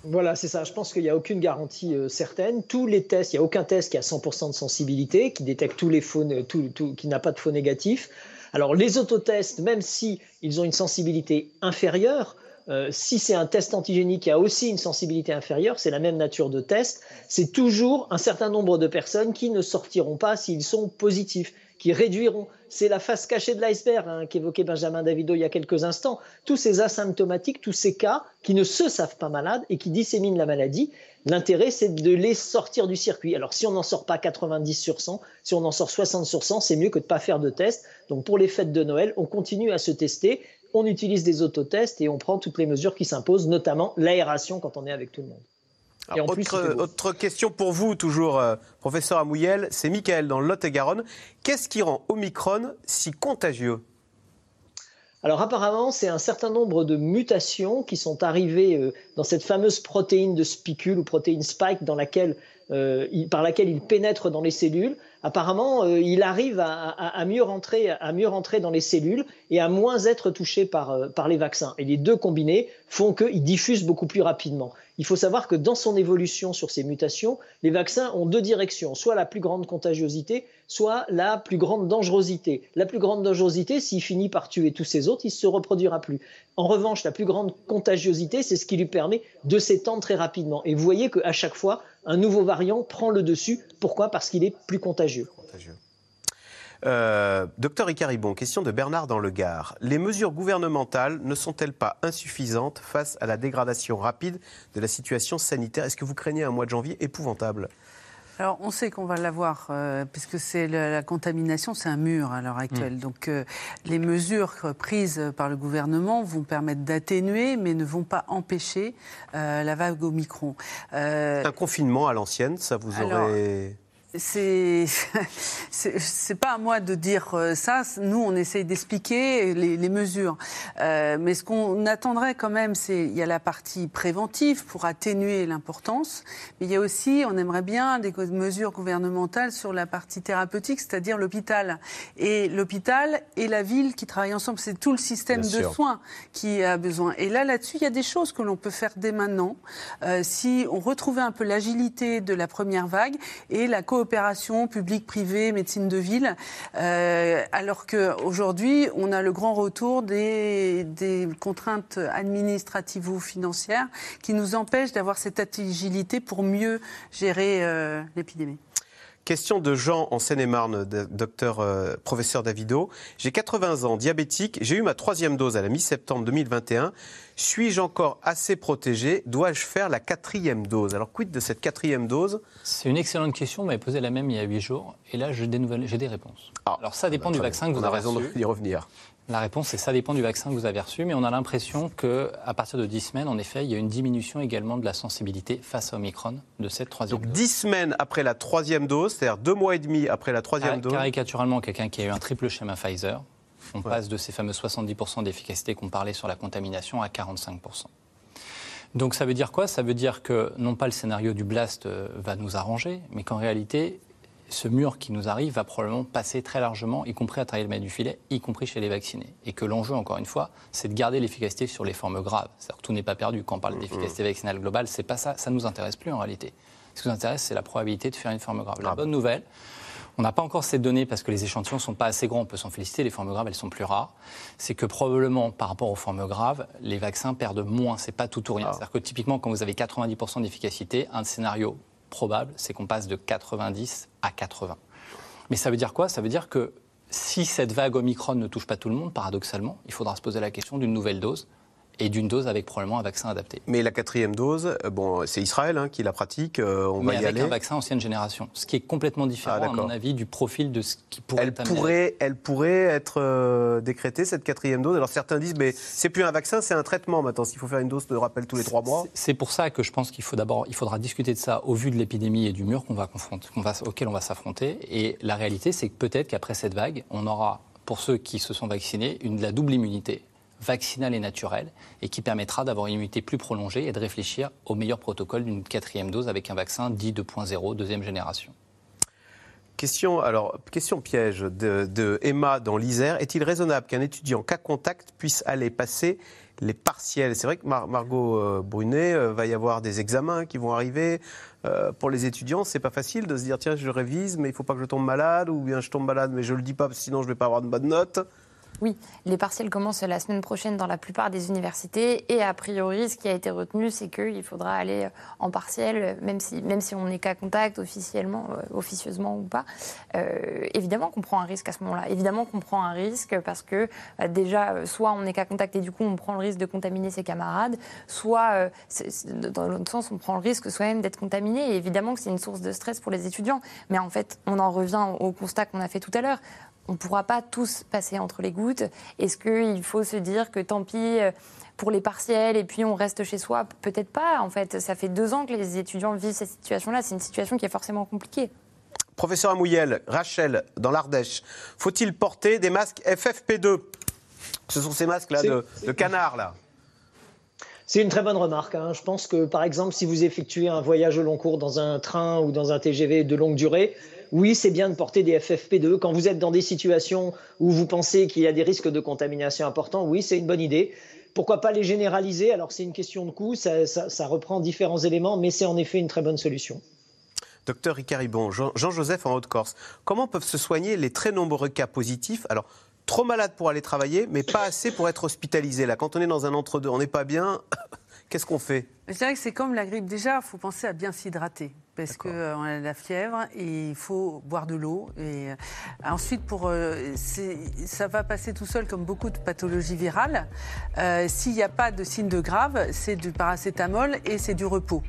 Voilà, c'est ça. Je pense qu'il n'y a aucune garantie euh, certaine. Tous les tests, il n'y a aucun test qui a 100% de sensibilité, qui détecte tous les faux, tout, tout, qui n'a pas de faux négatifs. Alors les autotests, même si ils ont une sensibilité inférieure, euh, si c'est un test antigénique qui a aussi une sensibilité inférieure, c'est la même nature de test, c'est toujours un certain nombre de personnes qui ne sortiront pas s'ils sont positifs, qui réduiront. C'est la face cachée de l'iceberg hein, qu'évoquait Benjamin Davido il y a quelques instants. Tous ces asymptomatiques, tous ces cas qui ne se savent pas malades et qui disséminent la maladie, l'intérêt c'est de les sortir du circuit. Alors si on n'en sort pas 90 sur 100, si on en sort 60 sur 100, c'est mieux que de ne pas faire de test. Donc pour les fêtes de Noël, on continue à se tester on utilise des autotests et on prend toutes les mesures qui s'imposent, notamment l'aération quand on est avec tout le monde. Alors, autre, plus, autre, question pour vous, toujours, euh, professeur Amouyel, c'est Michael dans le Lot-et-Garonne. Qu'est-ce qui rend Omicron si contagieux? Alors apparemment, c'est un certain nombre de mutations qui sont arrivées euh, dans cette fameuse protéine de spicule ou protéine spike dans laquelle, euh, il, par laquelle il pénètre dans les cellules apparemment, euh, il arrive à, mieux rentrer, à mieux rentrer dans les cellules et à moins être touché par, euh, par les vaccins. Et les deux combinés font qu'ils diffusent beaucoup plus rapidement. Il faut savoir que dans son évolution sur ces mutations, les vaccins ont deux directions, soit la plus grande contagiosité, soit la plus grande dangerosité. La plus grande dangerosité, s'il finit par tuer tous ces autres, il ne se reproduira plus. En revanche, la plus grande contagiosité, c'est ce qui lui permet de s'étendre très rapidement. Et vous voyez qu'à chaque fois, un nouveau variant prend le dessus. Pourquoi? Parce qu'il est plus contagieux. Euh, docteur Icaribon, question de Bernard dans le Gard. Les mesures gouvernementales ne sont-elles pas insuffisantes face à la dégradation rapide de la situation sanitaire? Est-ce que vous craignez un mois de janvier épouvantable? Alors, on sait qu'on va l'avoir, euh, puisque c'est la, contamination, c'est un mur à l'heure actuelle. Mm. Donc, euh, les mesures prises par le gouvernement vont permettre d'atténuer, mais ne vont pas empêcher la vague Omicron. un confinement à l'ancienne, ça vous aurait c'est c'est pas à moi de dire euh, ça. Nous, on essaye d'expliquer les, mesures, euh, mais ce qu'on attendrait quand même, c'est il y a la partie préventive pour atténuer l'importance, mais il y a aussi, on aimerait bien des mesures gouvernementales sur la partie thérapeutique, c'est-à-dire l'hôpital et l'hôpital et la ville qui travaillent ensemble. C'est tout le système de soins qui a besoin. Et là, là-dessus, il y a des choses que l'on peut faire dès maintenant euh, si on retrouvait un peu l'agilité de la première vague et la coopération coopération publique-privée, médecine de ville, euh, alors qu'aujourd'hui, on a le grand retour des, contraintes administratives ou financières qui nous empêchent d'avoir cette agilité pour mieux gérer euh, l'épidémie. Question de Jean en Seine-et-Marne, docteur euh, professeur Davido. J'ai 80 ans, diabétique, j'ai eu ma troisième dose à la mi-septembre 2021. Suis-je encore assez protégé? Dois-je faire la quatrième dose? Alors, quid de cette quatrième dose? C'est une excellente question. On m'avait posé la même il y a huit jours. Et là, j'ai des, nouvelles, j'ai des réponses. Ah, Alors, ça dépend du vaccin que vous avez On a raison d'y revenir. La réponse, c'est ça dépend du vaccin que vous avez reçu, mais on a l'impression qu'à partir de 10 semaines, en effet, il y a une diminution également de la sensibilité face à Omicron de cette troisième Donc 10 semaines après la troisième dose, c'est-à-dire deux mois et demi après la troisième dose Caricaturalement, quelqu'un qui a eu un triple schéma Pfizer, on passe de ces fameux 70% d'efficacité qu'on parlait sur la contamination à 45%. Donc ça veut dire quoi? Ça veut dire que non pas le scénario du blast euh, va nous arranger, mais qu'en réalité, ce mur qui nous arrive va probablement passer très largement, y compris à travers le mailles du filet, y compris chez les vaccinés. Et que l'enjeu, encore une fois, c'est de garder l'efficacité sur les formes graves. C'est-à-dire que tout n'est pas perdu. Quand on parle d'efficacité vaccinale globale, c'est pas ça. Ça ne nous intéresse plus en réalité. Ce qui nous intéresse, c'est la probabilité de faire une forme grave. La ah. bonne nouvelle, on n'a pas encore ces données parce que les échantillons ne sont pas assez grands, on peut s'en féliciter, les formes graves, elles sont plus rares. C'est que probablement, par rapport aux formes graves, les vaccins perdent moins, c'est pas tout ou rien. Ah. C'est-à-dire que typiquement, quand vous avez 90% d'efficacité, un scénario probable, c'est qu'on passe de 90 à 80. Mais ça veut dire quoi? Ça veut dire que si cette vague Omicron ne touche pas tout le monde, paradoxalement, il faudra se poser la question d'une nouvelle dose et d'une dose avec probablement un vaccin adapté. Mais la quatrième dose, euh, bon, c'est Israël hein, qui la pratique, euh, on Mais va y avec un vaccin ancienne génération, ce qui est complètement différent, ah, à mon avis, du profil de ce qui pourrait elle être pourrait, Elle pourrait être euh, décrétée, cette quatrième dose. Alors certains disent, mais c'est plus un vaccin, c'est un traitement maintenant. S'il faut faire une dose de rappel tous les trois mois. C'est pour ça que je pense qu'il faut d'abord, il faudra discuter de ça au vu de l'épidémie et du mur qu'on va confronter, va, auquel on va s'affronter. Et la réalité, c'est que peut-être qu'après cette vague, on aura, pour ceux qui se sont vaccinés, une, la double immunité vaccinale et naturelle et qui permettra d'avoir une immunité plus prolongée et de réfléchir au meilleur protocole d'une quatrième dose avec un vaccin dit 2.0, deuxième génération. Question, alors, question piège de, Emma dans l'Isère. Est-il raisonnable qu'un étudiant cas contact puisse aller passer les partiels? C'est vrai que Margot euh, Brunet euh, va y avoir des examens qui vont arriver. Euh, pour les étudiants, c'est pas facile de se dire tiens, je révise, mais il faut pas que je tombe malade, ou bien je tombe malade, mais je le dis pas, sinon je vais pas avoir de bonne note. Oui, les partiels commencent la semaine prochaine dans la plupart des universités et a priori, ce qui a été retenu, c'est qu'il faudra aller en partiel, même si, même si on n'est qu'à contact officiellement, euh, officieusement ou pas. Euh, évidemment qu'on prend un risque à ce moment-là. Évidemment qu'on prend un risque parce que euh, déjà, soit on n'est qu'à contact et du coup on prend le risque de contaminer ses camarades, soit dans l'autre sens, on prend le risque soi-même d'être contaminé. Et évidemment que c'est une source de stress pour les étudiants. Mais en fait, on en revient au constat qu'on a fait tout à l'heure on ne pourra pas tous passer entre les gouttes. Est-ce qu'il faut se dire que tant pis euh, pour les partiels et puis on reste chez soi? Peut-être pas, en fait. Ça fait deux ans que les étudiants vivent cette situation-là. C'est une situation qui est forcément compliquée. Professeur Amouyel, Rachel, dans l'Ardèche, faut-il porter des masques FFP2 Ce sont ces masques-là de, canard, là. C'est une très bonne remarque. Hein. Je pense que, par exemple, si vous effectuez un voyage au long cours dans un train ou dans un TGV de longue durée, oui, c'est bien de porter des FFP2. Quand vous êtes dans des situations où vous pensez qu'il y a des risques de contamination importants, oui, c'est une bonne idée. pourquoi pas les généraliser? Alors c'est une question de coût, ça, ça reprend différents éléments, mais c'est en effet une très bonne solution. Docteur Ricaribon, Jean-Joseph en Haute-Corse, comment peuvent se soigner les très nombreux cas positifs? Alors, trop malade pour aller travailler, mais pas assez pour être hospitalisé. Là, quand on est dans un entre-deux, on n'est pas bien, qu'est-ce qu'on fait? Je dirais que c'est comme la grippe. Déjà, il faut penser à bien s'hydrater parce qu'on euh, a de la fièvre et il faut boire de l'eau. Et euh, ensuite, pour, euh, ça va passer tout seul comme beaucoup de pathologies virales. S'il n'y a pas de signes de grave, c'est du paracétamol et c'est du repos.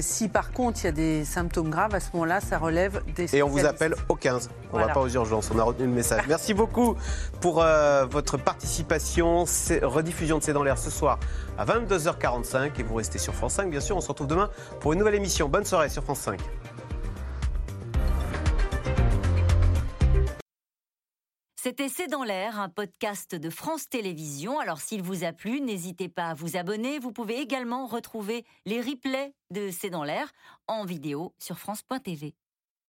si par contre il y a des symptômes graves, à ce moment-là, ça relève des. Et on vous appelle au 15. On ne va pas aux urgences. On a retenu le message. Merci beaucoup pour votre participation. Rediffusion de C'est dans l'air ce soir à 22h45 et vous restez sur France 5. Bien sûr, on se retrouve demain pour une nouvelle émission. Bonne soirée sur France 5. C'était C'est dans l'air, un podcast de France Télévisions. Alors s'il vous a plu, n'hésitez pas à vous abonner. Vous pouvez également retrouver les replays de C'est dans l'air en vidéo sur France.tv.